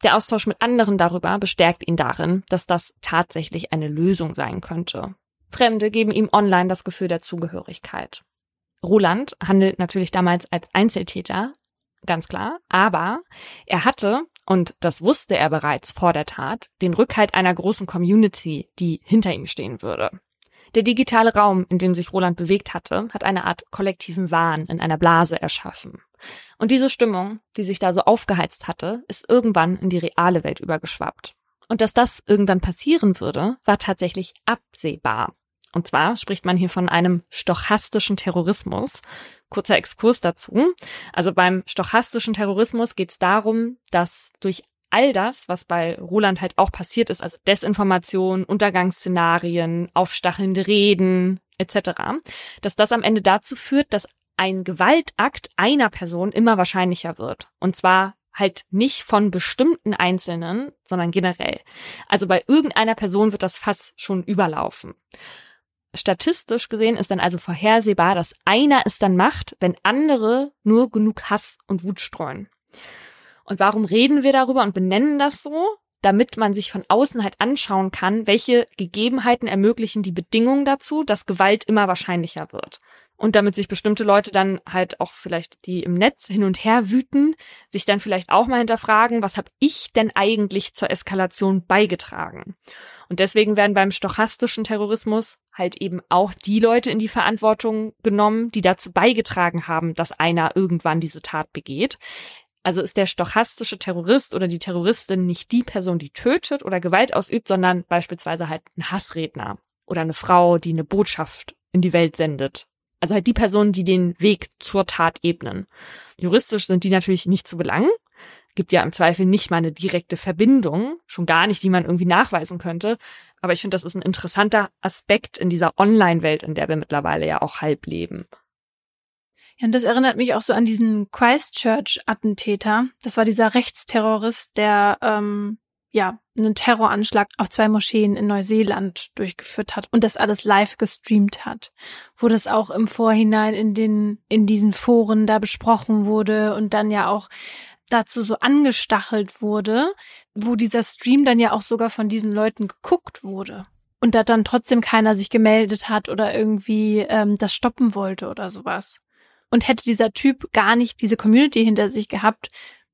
A: Der Austausch mit anderen darüber bestärkt ihn darin, dass das tatsächlich eine Lösung sein könnte. Fremde geben ihm online das Gefühl der Zugehörigkeit. Roland handelt natürlich damals als Einzeltäter, ganz klar, aber er hatte, und das wusste er bereits vor der Tat, den Rückhalt einer großen Community, die hinter ihm stehen würde. Der digitale Raum, in dem sich Roland bewegt hatte, hat eine Art kollektiven Wahn in einer Blase erschaffen. Und diese Stimmung, die sich da so aufgeheizt hatte, ist irgendwann in die reale Welt übergeschwappt. Und dass das irgendwann passieren würde, war tatsächlich absehbar. Und zwar spricht man hier von einem stochastischen Terrorismus. Kurzer Exkurs dazu. Also beim stochastischen Terrorismus geht es darum, dass durch all das, was bei Roland halt auch passiert ist, also Desinformation, Untergangsszenarien, aufstachelnde Reden etc., dass das am Ende dazu führt, dass ein Gewaltakt einer Person immer wahrscheinlicher wird. Und zwar halt nicht von bestimmten Einzelnen, sondern generell. Also bei irgendeiner Person wird das Fass schon überlaufen. Statistisch gesehen ist dann also vorhersehbar, dass einer es dann macht, wenn andere nur genug Hass und Wut streuen. Und warum reden wir darüber und benennen das so? Damit man sich von außen halt anschauen kann, welche Gegebenheiten ermöglichen die Bedingungen dazu, dass Gewalt immer wahrscheinlicher wird. Und damit sich bestimmte Leute dann halt auch vielleicht, die im Netz hin und her wüten, sich dann vielleicht auch mal hinterfragen, was habe ich denn eigentlich zur Eskalation beigetragen? Und deswegen werden beim stochastischen Terrorismus halt eben auch die Leute in die Verantwortung genommen, die dazu beigetragen haben, dass einer irgendwann diese Tat begeht. Also ist der stochastische Terrorist oder die Terroristin nicht die Person, die tötet oder Gewalt ausübt, sondern beispielsweise halt ein Hassredner oder eine Frau, die eine Botschaft in die Welt sendet. Also halt die Personen, die den Weg zur Tat ebnen. Juristisch sind die natürlich nicht zu belangen. Gibt ja im Zweifel nicht mal eine direkte Verbindung, schon gar nicht, die man irgendwie nachweisen könnte. Aber ich finde, das ist ein interessanter Aspekt in dieser Online-Welt, in der wir mittlerweile ja auch halb leben.
B: Ja, und das erinnert mich auch so an diesen Christchurch-Attentäter. Das war dieser Rechtsterrorist, der ähm, ja einen Terroranschlag auf zwei Moscheen in Neuseeland durchgeführt hat und das alles live gestreamt hat, wo das auch im Vorhinein in den in diesen Foren da besprochen wurde und dann ja auch dazu so angestachelt wurde, wo dieser Stream dann ja auch sogar von diesen Leuten geguckt wurde und da dann trotzdem keiner sich gemeldet hat oder irgendwie ähm, das stoppen wollte oder sowas. Und hätte dieser Typ gar nicht diese Community hinter sich gehabt,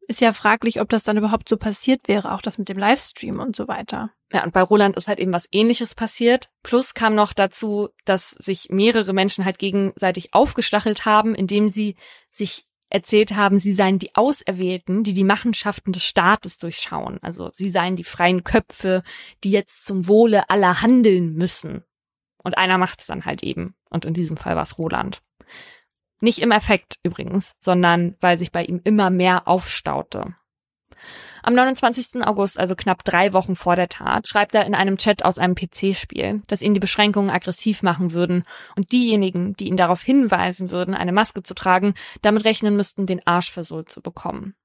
B: ist ja fraglich, ob das dann überhaupt so passiert wäre, auch das mit dem Livestream und so weiter.
A: Ja, und bei Roland ist halt eben was ähnliches passiert. Plus kam noch dazu, dass sich mehrere Menschen halt gegenseitig aufgestachelt haben, indem sie sich erzählt haben, sie seien die Auserwählten, die die Machenschaften des Staates durchschauen. Also sie seien die freien Köpfe, die jetzt zum Wohle aller handeln müssen. Und einer macht's dann halt eben. Und in diesem Fall war es Roland. Nicht im Effekt übrigens, sondern weil sich bei ihm immer mehr aufstaute. Am 29. August, also knapp drei Wochen vor der Tat, schreibt er in einem Chat aus einem PC-Spiel, dass ihn die Beschränkungen aggressiv machen würden und diejenigen, die ihn darauf hinweisen würden, eine Maske zu tragen, damit rechnen müssten, den Arsch versohlt zu bekommen.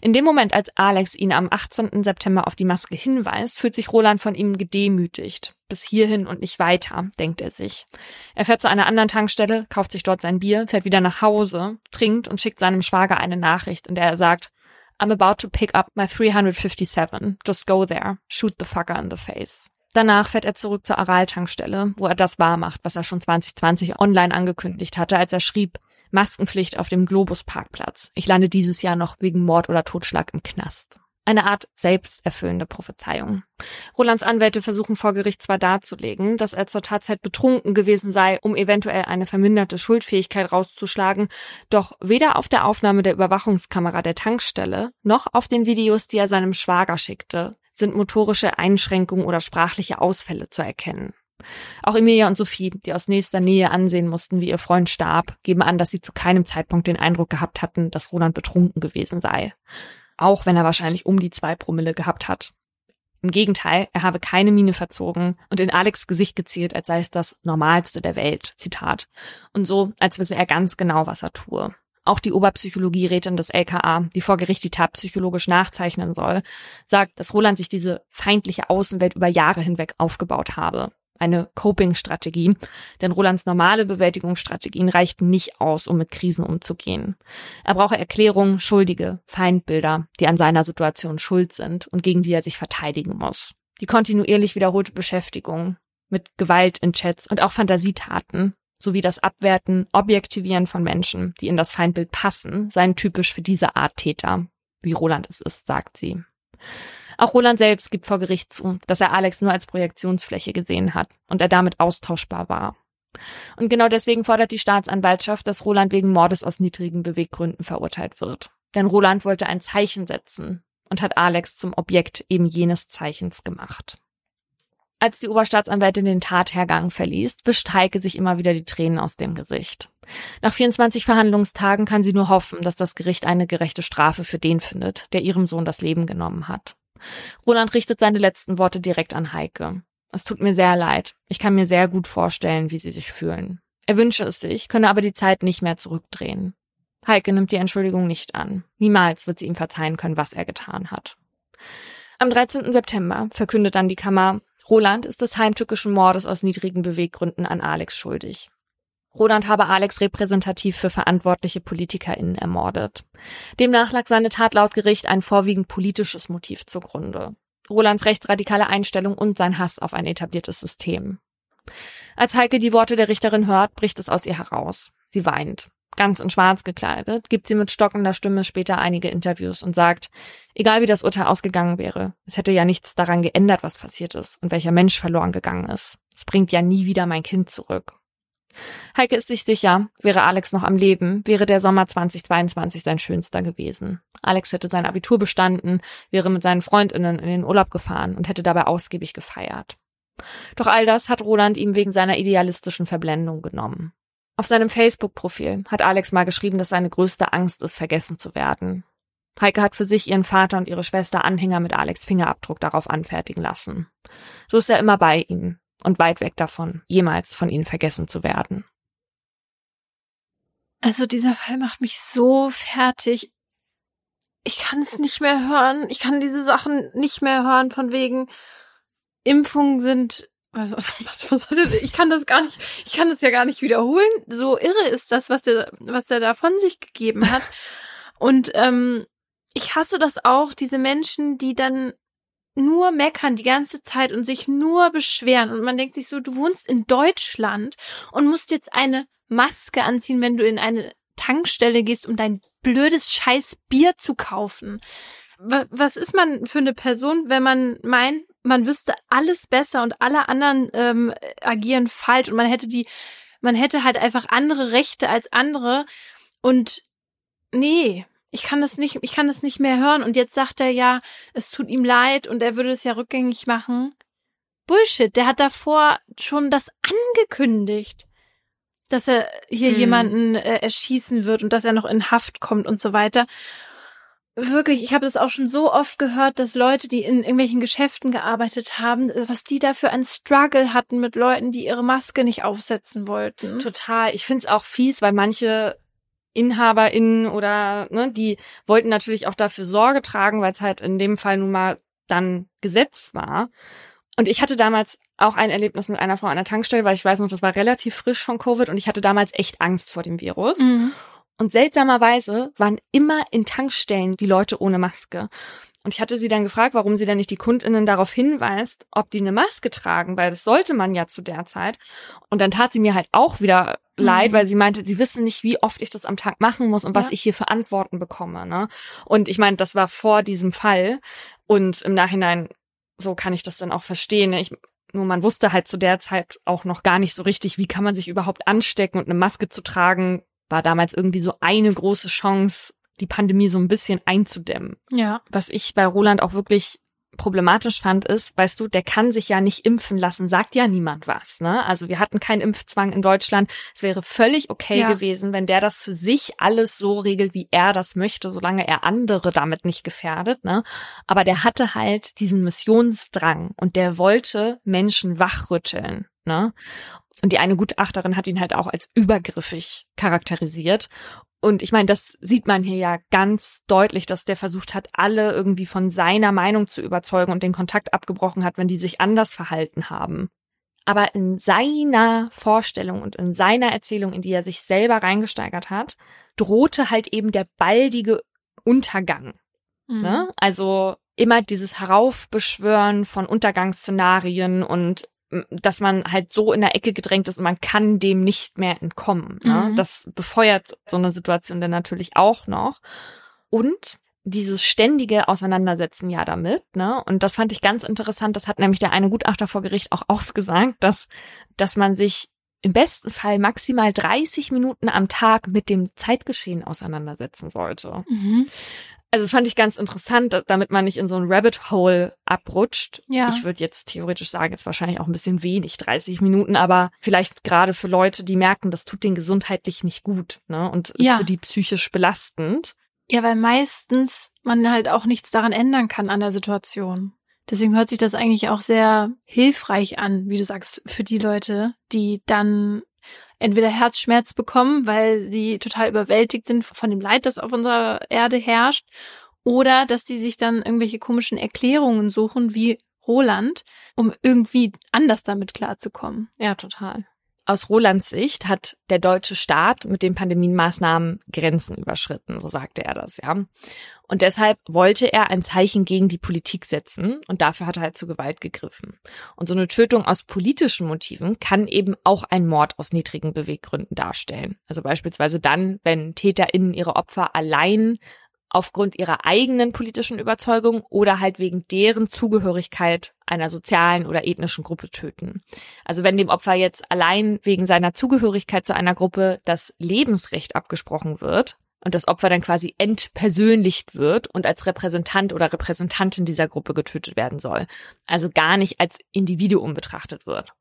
A: In dem Moment, als Alex ihn am 18. September auf die Maske hinweist, fühlt sich Roland von ihm gedemütigt. Bis hierhin und nicht weiter, denkt er sich. Er fährt zu einer anderen Tankstelle, kauft sich dort sein Bier, fährt wieder nach Hause, trinkt und schickt seinem Schwager eine Nachricht, in der er sagt, I'm about to pick up my 357. Just go there. Shoot the fucker in the face. Danach fährt er zurück zur Aral-Tankstelle, wo er das wahrmacht, was er schon 2020 online angekündigt hatte, als er schrieb, Maskenpflicht auf dem Globus-Parkplatz. Ich lande dieses Jahr noch wegen Mord oder Totschlag im Knast. Eine Art selbsterfüllende Prophezeiung. Rolands Anwälte versuchen vor Gericht zwar darzulegen, dass er zur Tatzeit betrunken gewesen sei, um eventuell eine verminderte Schuldfähigkeit rauszuschlagen, doch weder auf der Aufnahme der Überwachungskamera der Tankstelle noch auf den Videos, die er seinem Schwager schickte, sind motorische Einschränkungen oder sprachliche Ausfälle zu erkennen. Auch Emilia und Sophie, die aus nächster Nähe ansehen mussten, wie ihr Freund starb, geben an, dass sie zu keinem Zeitpunkt den Eindruck gehabt hatten, dass Roland betrunken gewesen sei. Auch wenn er wahrscheinlich um die zwei Promille gehabt hat. Im Gegenteil, er habe keine Miene verzogen und in Alex Gesicht gezielt, als sei es das Normalste der Welt. Zitat. Und so, als wisse er ganz genau, was er tue. Auch die Oberpsychologierätin des LKA, die vor Gericht die Tat psychologisch nachzeichnen soll, sagt, dass Roland sich diese feindliche Außenwelt über Jahre hinweg aufgebaut habe eine Coping-Strategie, denn Rolands normale Bewältigungsstrategien reichten nicht aus, um mit Krisen umzugehen. Er brauche Erklärungen, Schuldige, Feindbilder, die an seiner Situation schuld sind und gegen die er sich verteidigen muss. Die kontinuierlich wiederholte Beschäftigung mit Gewalt in Chats und auch Fantasietaten sowie das Abwerten, Objektivieren von Menschen, die in das Feindbild passen, seien typisch für diese Art Täter, wie Roland es ist, sagt sie. Auch Roland selbst gibt vor Gericht zu, dass er Alex nur als Projektionsfläche gesehen hat und er damit austauschbar war. Und genau deswegen fordert die Staatsanwaltschaft, dass Roland wegen Mordes aus niedrigen Beweggründen verurteilt wird. Denn Roland wollte ein Zeichen setzen und hat Alex zum Objekt eben jenes Zeichens gemacht. Als die Oberstaatsanwältin den Tathergang verliest, wischt Heike sich immer wieder die Tränen aus dem Gesicht. Nach 24 Verhandlungstagen kann sie nur hoffen, dass das Gericht eine gerechte Strafe für den findet, der ihrem Sohn das Leben genommen hat. Roland richtet seine letzten Worte direkt an Heike. Es tut mir sehr leid. Ich kann mir sehr gut vorstellen, wie sie sich fühlen. Er wünsche es sich, könne aber die Zeit nicht mehr zurückdrehen. Heike nimmt die Entschuldigung nicht an. Niemals wird sie ihm verzeihen können, was er getan hat. Am 13. September verkündet dann die Kammer, Roland ist des heimtückischen Mordes aus niedrigen Beweggründen an Alex schuldig. Roland habe Alex repräsentativ für verantwortliche PolitikerInnen ermordet. Demnach lag seine Tat laut Gericht ein vorwiegend politisches Motiv zugrunde. Rolands rechtsradikale Einstellung und sein Hass auf ein etabliertes System. Als Heike die Worte der Richterin hört, bricht es aus ihr heraus. Sie weint. Ganz in schwarz gekleidet, gibt sie mit stockender Stimme später einige Interviews und sagt, egal wie das Urteil ausgegangen wäre, es hätte ja nichts daran geändert, was passiert ist und welcher Mensch verloren gegangen ist. Es bringt ja nie wieder mein Kind zurück. Heike ist sich sicher, wäre Alex noch am Leben, wäre der Sommer 2022 sein schönster gewesen. Alex hätte sein Abitur bestanden, wäre mit seinen Freundinnen in den Urlaub gefahren und hätte dabei ausgiebig gefeiert. Doch all das hat Roland ihm wegen seiner idealistischen Verblendung genommen. Auf seinem Facebook-Profil hat Alex mal geschrieben, dass seine größte Angst ist, vergessen zu werden. Heike hat für sich ihren Vater und ihre Schwester Anhänger mit Alex Fingerabdruck darauf anfertigen lassen. So ist er immer bei ihnen, und weit weg davon, jemals von ihnen vergessen zu werden.
B: Also dieser Fall macht mich so fertig. Ich kann es nicht mehr hören. Ich kann diese Sachen nicht mehr hören von wegen Impfungen sind was, was, was ich kann das gar nicht, ich kann das ja gar nicht wiederholen. So irre ist das, was der, was der da von sich gegeben hat. Und ähm, ich hasse das auch, diese Menschen, die dann nur meckern die ganze Zeit und sich nur beschweren. Und man denkt sich so, du wohnst in Deutschland und musst jetzt eine Maske anziehen, wenn du in eine Tankstelle gehst, um dein blödes Scheiß Bier zu kaufen. Was ist man für eine Person, wenn man meint, man wüsste alles besser und alle anderen ähm, agieren falsch und man hätte die, man hätte halt einfach andere Rechte als andere und nee, ich kann das nicht, ich kann das nicht mehr hören. Und jetzt sagt er ja, es tut ihm leid und er würde es ja rückgängig machen. Bullshit, der hat davor schon das angekündigt, dass er hier hm. jemanden äh, erschießen wird und dass er noch in Haft kommt und so weiter. Wirklich, ich habe das auch schon so oft gehört, dass Leute, die in irgendwelchen Geschäften gearbeitet haben, was die dafür ein Struggle hatten mit Leuten, die ihre Maske nicht aufsetzen wollten.
A: Total. Ich find's auch fies, weil manche InhaberInnen oder ne, die wollten natürlich auch dafür Sorge tragen, weil es halt in dem Fall nun mal dann Gesetz war. Und ich hatte damals auch ein Erlebnis mit einer Frau an der Tankstelle, weil ich weiß noch, das war relativ frisch von Covid und ich hatte damals echt Angst vor dem Virus. Mhm. Und seltsamerweise waren immer in Tankstellen die Leute ohne Maske. Und ich hatte sie dann gefragt, warum sie denn nicht die KundInnen darauf hinweist, ob die eine Maske tragen, weil das sollte man ja zu der Zeit. Und dann tat sie mir halt auch wieder leid, mhm. weil sie meinte, sie wissen nicht, wie oft ich das am Tag machen muss und was ich hier für Antworten bekomme. Ne? Und ich meine, das war vor diesem Fall. Und im Nachhinein, so kann ich das dann auch verstehen. Ne? Ich, nur man wusste halt zu der Zeit auch noch gar nicht so richtig, wie kann man sich überhaupt anstecken und eine Maske zu tragen, war damals irgendwie so eine große Chance, die Pandemie so ein bisschen einzudämmen.
B: Ja.
A: Was ich bei Roland auch wirklich problematisch fand, ist, weißt du, der kann sich ja nicht impfen lassen, sagt ja niemand was. Ne? Also wir hatten keinen Impfzwang in Deutschland. Es wäre völlig okay ja. gewesen, wenn der das für sich alles so regelt, wie er das möchte, solange er andere damit nicht gefährdet. Ne? Aber der hatte halt diesen Missionsdrang und der wollte Menschen wachrütteln. Ne? Und die eine Gutachterin hat ihn halt auch als übergriffig charakterisiert. Und ich meine, das sieht man hier ja ganz deutlich, dass der versucht hat, alle irgendwie von seiner Meinung zu überzeugen und den Kontakt abgebrochen hat, wenn die sich anders verhalten haben. Aber in seiner Vorstellung und in seiner Erzählung, in die er sich selber reingesteigert hat, drohte halt eben der baldige Untergang. Mhm. Ne? Also immer dieses Heraufbeschwören von Untergangsszenarien und dass man halt so in der Ecke gedrängt ist und man kann dem nicht mehr entkommen. Ne? Mhm. Das befeuert so eine Situation dann natürlich auch noch. Und dieses ständige Auseinandersetzen ja damit, ne? Und das fand ich ganz interessant. Das hat nämlich der eine Gutachter vor Gericht auch ausgesagt, dass, dass man sich im besten Fall maximal 30 Minuten am Tag mit dem Zeitgeschehen auseinandersetzen sollte. Mhm. Also das fand ich ganz interessant, damit man nicht in so ein Rabbit Hole abrutscht. Ja. Ich würde jetzt theoretisch sagen, ist wahrscheinlich auch ein bisschen wenig, 30 Minuten, aber vielleicht gerade für Leute, die merken, das tut denen gesundheitlich nicht gut, ne? Und ist ja. für die psychisch belastend.
B: Ja, weil meistens man halt auch nichts daran ändern kann an der Situation. Deswegen hört sich das eigentlich auch sehr hilfreich an, wie du sagst, für die Leute, die dann entweder Herzschmerz bekommen, weil sie total überwältigt sind von dem Leid, das auf unserer Erde herrscht, oder dass die sich dann irgendwelche komischen Erklärungen suchen, wie Roland, um irgendwie anders damit klarzukommen.
A: Ja, total. Aus Rolands Sicht hat der deutsche Staat mit den Pandemienmaßnahmen Grenzen überschritten, so sagte er das, ja. Und deshalb wollte er ein Zeichen gegen die Politik setzen und dafür hat er halt zu Gewalt gegriffen. Und so eine Tötung aus politischen Motiven kann eben auch ein Mord aus niedrigen Beweggründen darstellen. Also beispielsweise dann, wenn TäterInnen ihre Opfer allein aufgrund ihrer eigenen politischen Überzeugung oder halt wegen deren Zugehörigkeit einer sozialen oder ethnischen Gruppe töten. Also wenn dem Opfer jetzt allein wegen seiner Zugehörigkeit zu einer Gruppe das Lebensrecht abgesprochen wird und das Opfer dann quasi entpersönlicht wird und als Repräsentant oder Repräsentantin dieser Gruppe getötet werden soll. Also gar nicht als Individuum betrachtet wird.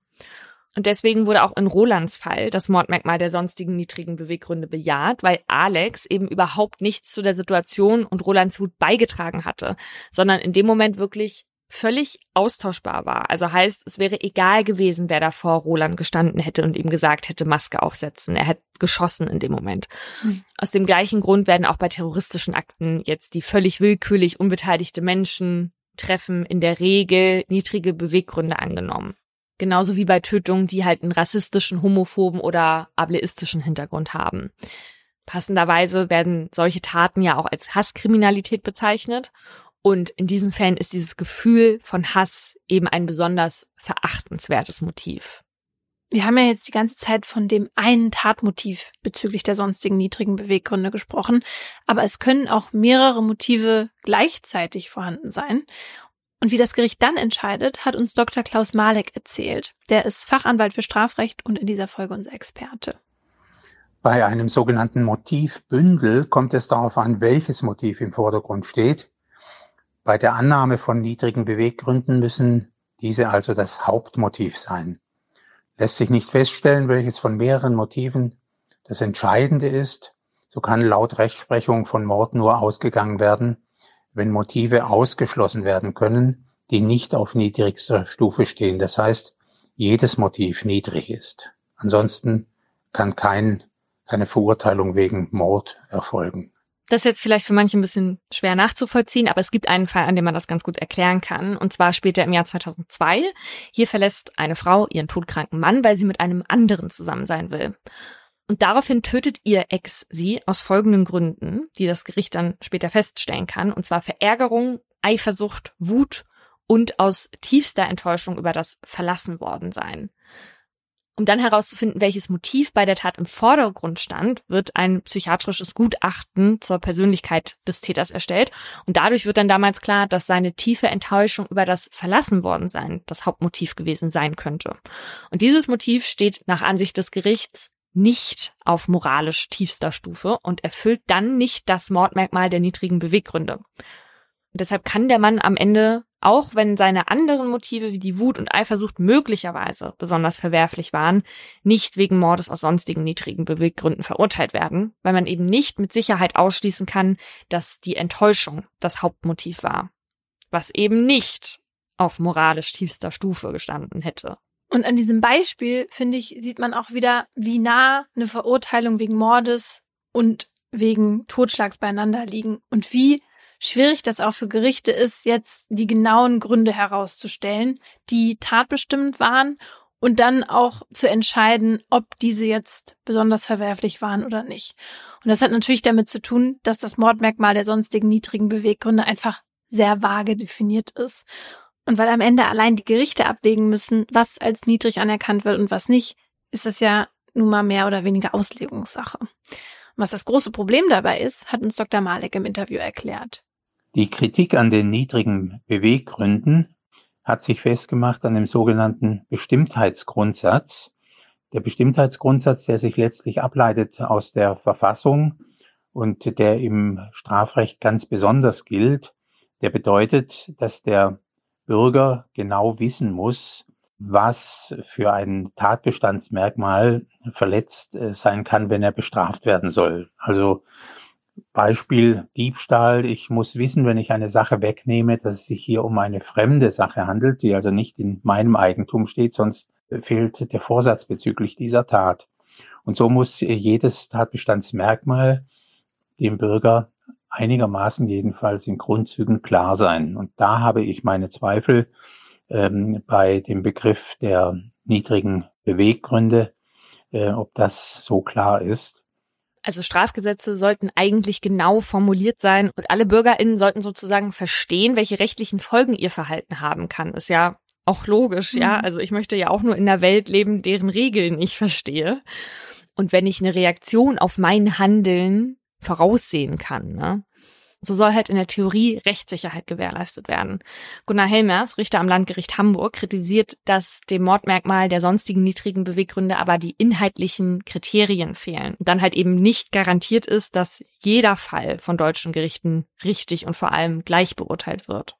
A: Und deswegen wurde auch in Rolands Fall das Mordmerkmal der sonstigen niedrigen Beweggründe bejaht, weil Alex eben überhaupt nichts zu der Situation und Rolands Wut beigetragen hatte, sondern in dem Moment wirklich völlig austauschbar war. Also heißt, es wäre egal gewesen, wer da vor Roland gestanden hätte und ihm gesagt hätte, Maske aufsetzen. Er hätte geschossen in dem Moment. Mhm. Aus dem gleichen Grund werden auch bei terroristischen Akten jetzt die völlig willkürlich unbeteiligte Menschen treffen in der Regel niedrige Beweggründe angenommen. Genauso wie bei Tötungen, die halt einen rassistischen, homophoben oder ableistischen Hintergrund haben. Passenderweise werden solche Taten ja auch als Hasskriminalität bezeichnet. Und in diesen Fällen ist dieses Gefühl von Hass eben ein besonders verachtenswertes Motiv.
B: Wir haben ja jetzt die ganze Zeit von dem einen Tatmotiv bezüglich der sonstigen niedrigen Beweggründe gesprochen, aber es können auch mehrere Motive gleichzeitig vorhanden sein. Und wie das Gericht dann entscheidet, hat uns Dr. Klaus Malek erzählt. Der ist Fachanwalt für Strafrecht und in dieser Folge unser Experte.
C: Bei einem sogenannten Motivbündel kommt es darauf an, welches Motiv im Vordergrund steht. Bei der Annahme von niedrigen Beweggründen müssen diese also das Hauptmotiv sein. Lässt sich nicht feststellen, welches von mehreren Motiven das Entscheidende ist, so kann laut Rechtsprechung von Mord nur ausgegangen werden, wenn Motive ausgeschlossen werden können, die nicht auf niedrigster Stufe stehen. Das heißt, jedes Motiv niedrig ist. Ansonsten kann kein, keine Verurteilung wegen Mord erfolgen.
A: Das ist jetzt vielleicht für manche ein bisschen schwer nachzuvollziehen, aber es gibt einen Fall, an dem man das ganz gut erklären kann. Und zwar später im Jahr 2002. Hier verlässt eine Frau ihren todkranken Mann, weil sie mit einem anderen zusammen sein will. Und daraufhin tötet ihr Ex sie aus folgenden Gründen, die das Gericht dann später feststellen kann, und zwar Verärgerung, Eifersucht, Wut und aus tiefster Enttäuschung über das Verlassen worden sein. Um dann herauszufinden, welches Motiv bei der Tat im Vordergrund stand, wird ein psychiatrisches Gutachten zur Persönlichkeit des Täters erstellt. Und dadurch wird dann damals klar, dass seine tiefe Enttäuschung über das Verlassen worden sein das Hauptmotiv gewesen sein könnte. Und dieses Motiv steht nach Ansicht des Gerichts nicht auf moralisch tiefster Stufe und erfüllt dann nicht das Mordmerkmal der niedrigen Beweggründe. deshalb kann der Mann am Ende, auch wenn seine anderen Motive wie die Wut und Eifersucht möglicherweise besonders verwerflich waren, nicht wegen Mordes aus sonstigen niedrigen Beweggründen verurteilt werden, weil man eben nicht mit Sicherheit ausschließen kann, dass die Enttäuschung das Hauptmotiv war, was eben nicht auf moralisch tiefster Stufe gestanden hätte.
B: Und an diesem Beispiel, finde ich, sieht man auch wieder, wie nah eine Verurteilung wegen Mordes und wegen Totschlags beieinander liegen und wie schwierig das auch für Gerichte ist, jetzt die genauen Gründe herauszustellen, die tatbestimmend waren und dann auch zu entscheiden, ob diese jetzt besonders verwerflich waren oder nicht. Und das hat natürlich damit zu tun, dass das Mordmerkmal der sonstigen niedrigen Beweggründe einfach sehr vage definiert ist. Und weil am Ende allein die Gerichte abwägen müssen, was als niedrig anerkannt wird und was nicht, ist das ja nun mal mehr oder weniger Auslegungssache. Was das große Problem dabei ist, hat uns Dr. Malek im Interview erklärt.
C: Die Kritik an den niedrigen Beweggründen hat sich festgemacht an dem sogenannten Bestimmtheitsgrundsatz. Der Bestimmtheitsgrundsatz, der sich letztlich ableitet aus der Verfassung und der im Strafrecht ganz besonders gilt, der bedeutet, dass der Bürger genau wissen muss, was für ein Tatbestandsmerkmal verletzt äh, sein kann, wenn er bestraft werden soll. Also Beispiel Diebstahl. Ich muss wissen, wenn ich eine Sache wegnehme, dass es sich hier um eine fremde Sache handelt, die also nicht in meinem Eigentum steht, sonst fehlt der Vorsatz bezüglich dieser Tat. Und so muss jedes Tatbestandsmerkmal dem Bürger einigermaßen jedenfalls in Grundzügen klar sein. Und da habe ich meine Zweifel ähm, bei dem Begriff der niedrigen Beweggründe, äh, ob das so klar ist.
A: Also Strafgesetze sollten eigentlich genau formuliert sein und alle BürgerInnen sollten sozusagen verstehen, welche rechtlichen Folgen ihr Verhalten haben kann. Ist ja auch logisch, mhm. ja. Also ich möchte ja auch nur in einer Welt leben, deren Regeln ich verstehe. Und wenn ich eine Reaktion auf mein Handeln voraussehen kann, ne? So soll halt in der Theorie Rechtssicherheit gewährleistet werden. Gunnar Helmers, Richter am Landgericht Hamburg, kritisiert, dass dem Mordmerkmal der sonstigen niedrigen Beweggründe aber die inhaltlichen Kriterien fehlen. Und dann halt eben nicht garantiert ist, dass jeder Fall von deutschen Gerichten richtig und vor allem gleich beurteilt wird.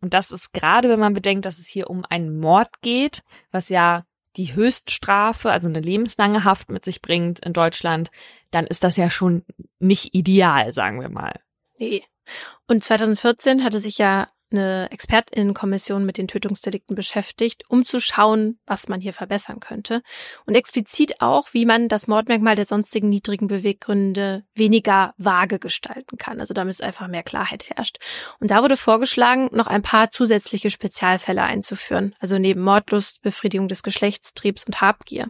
A: Und das ist gerade, wenn man bedenkt, dass es hier um einen Mord geht, was ja die Höchststrafe, also eine lebenslange Haft mit sich bringt in Deutschland, dann ist das ja schon nicht ideal, sagen wir mal.
B: Nee. Und 2014 hatte sich ja eine Expertinnenkommission mit den Tötungsdelikten beschäftigt, um zu schauen, was man hier verbessern könnte. Und explizit auch, wie man das Mordmerkmal der sonstigen niedrigen Beweggründe weniger vage gestalten kann. Also damit es einfach mehr Klarheit herrscht. Und da wurde vorgeschlagen, noch ein paar zusätzliche Spezialfälle einzuführen. Also neben Mordlust, Befriedigung des Geschlechtstriebs und Habgier.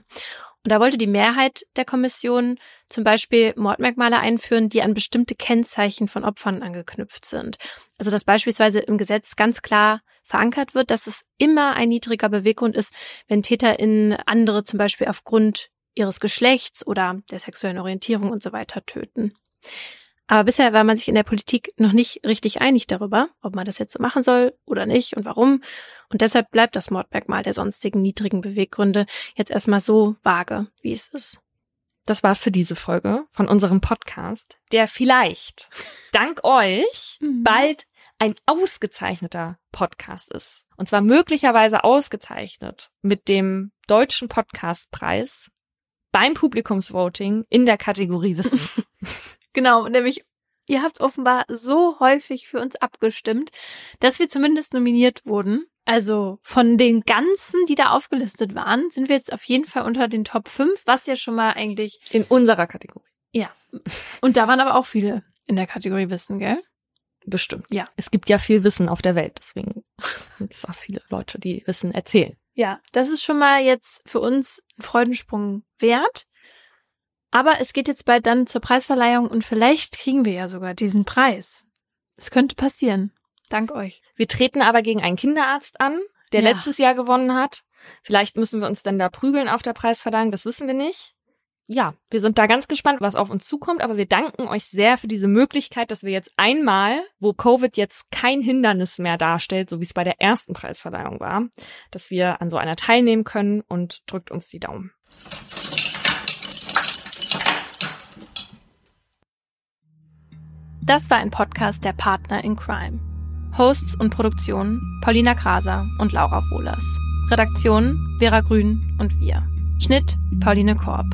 B: Und da wollte die Mehrheit der Kommission zum Beispiel Mordmerkmale einführen, die an bestimmte Kennzeichen von Opfern angeknüpft sind. Also dass beispielsweise im Gesetz ganz klar verankert wird, dass es immer ein niedriger Beweggrund ist, wenn TäterInnen andere zum Beispiel aufgrund ihres Geschlechts oder der sexuellen Orientierung und so weiter töten. Aber bisher war man sich in der Politik noch nicht richtig einig darüber, ob man das jetzt so machen soll oder nicht und warum. Und deshalb bleibt das Mordmerkmal der sonstigen niedrigen Beweggründe jetzt erstmal so vage, wie es ist.
A: Das war's für diese Folge von unserem Podcast, der vielleicht dank euch mhm. bald ein ausgezeichneter Podcast ist. Und zwar möglicherweise ausgezeichnet mit dem Deutschen Podcastpreis beim Publikumsvoting in der Kategorie Wissen.
B: Genau, nämlich ihr habt offenbar so häufig für uns abgestimmt, dass wir zumindest nominiert wurden. Also von den ganzen, die da aufgelistet waren, sind wir jetzt auf jeden Fall unter den Top 5, was ja schon mal eigentlich.
A: In unserer Kategorie.
B: Ja. Und da waren aber auch viele in der Kategorie Wissen, gell?
A: Bestimmt. Ja. Es gibt ja viel Wissen auf der Welt, deswegen gibt es auch viele Leute, die Wissen erzählen.
B: Ja, das ist schon mal jetzt für uns ein Freudensprung wert. Aber es geht jetzt bald dann zur Preisverleihung und vielleicht kriegen wir ja sogar diesen Preis. Es könnte passieren. Dank euch.
A: Wir treten aber gegen einen Kinderarzt an, der ja. letztes Jahr gewonnen hat. Vielleicht müssen wir uns dann da prügeln auf der Preisverleihung, das wissen wir nicht. Ja, wir sind da ganz gespannt, was auf uns zukommt, aber wir danken euch sehr für diese Möglichkeit, dass wir jetzt einmal, wo Covid jetzt kein Hindernis mehr darstellt, so wie es bei der ersten Preisverleihung war, dass wir an so einer teilnehmen können und drückt uns die Daumen.
B: Das war ein Podcast der Partner in Crime. Hosts und Produktion Paulina Kraser und Laura Wohlers. Redaktion Vera Grün und wir. Schnitt Pauline Korb.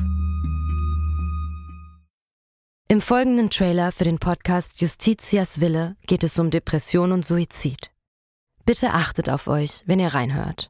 D: Im folgenden Trailer für den Podcast Justitias Wille geht es um Depression und Suizid. Bitte achtet auf euch, wenn ihr reinhört.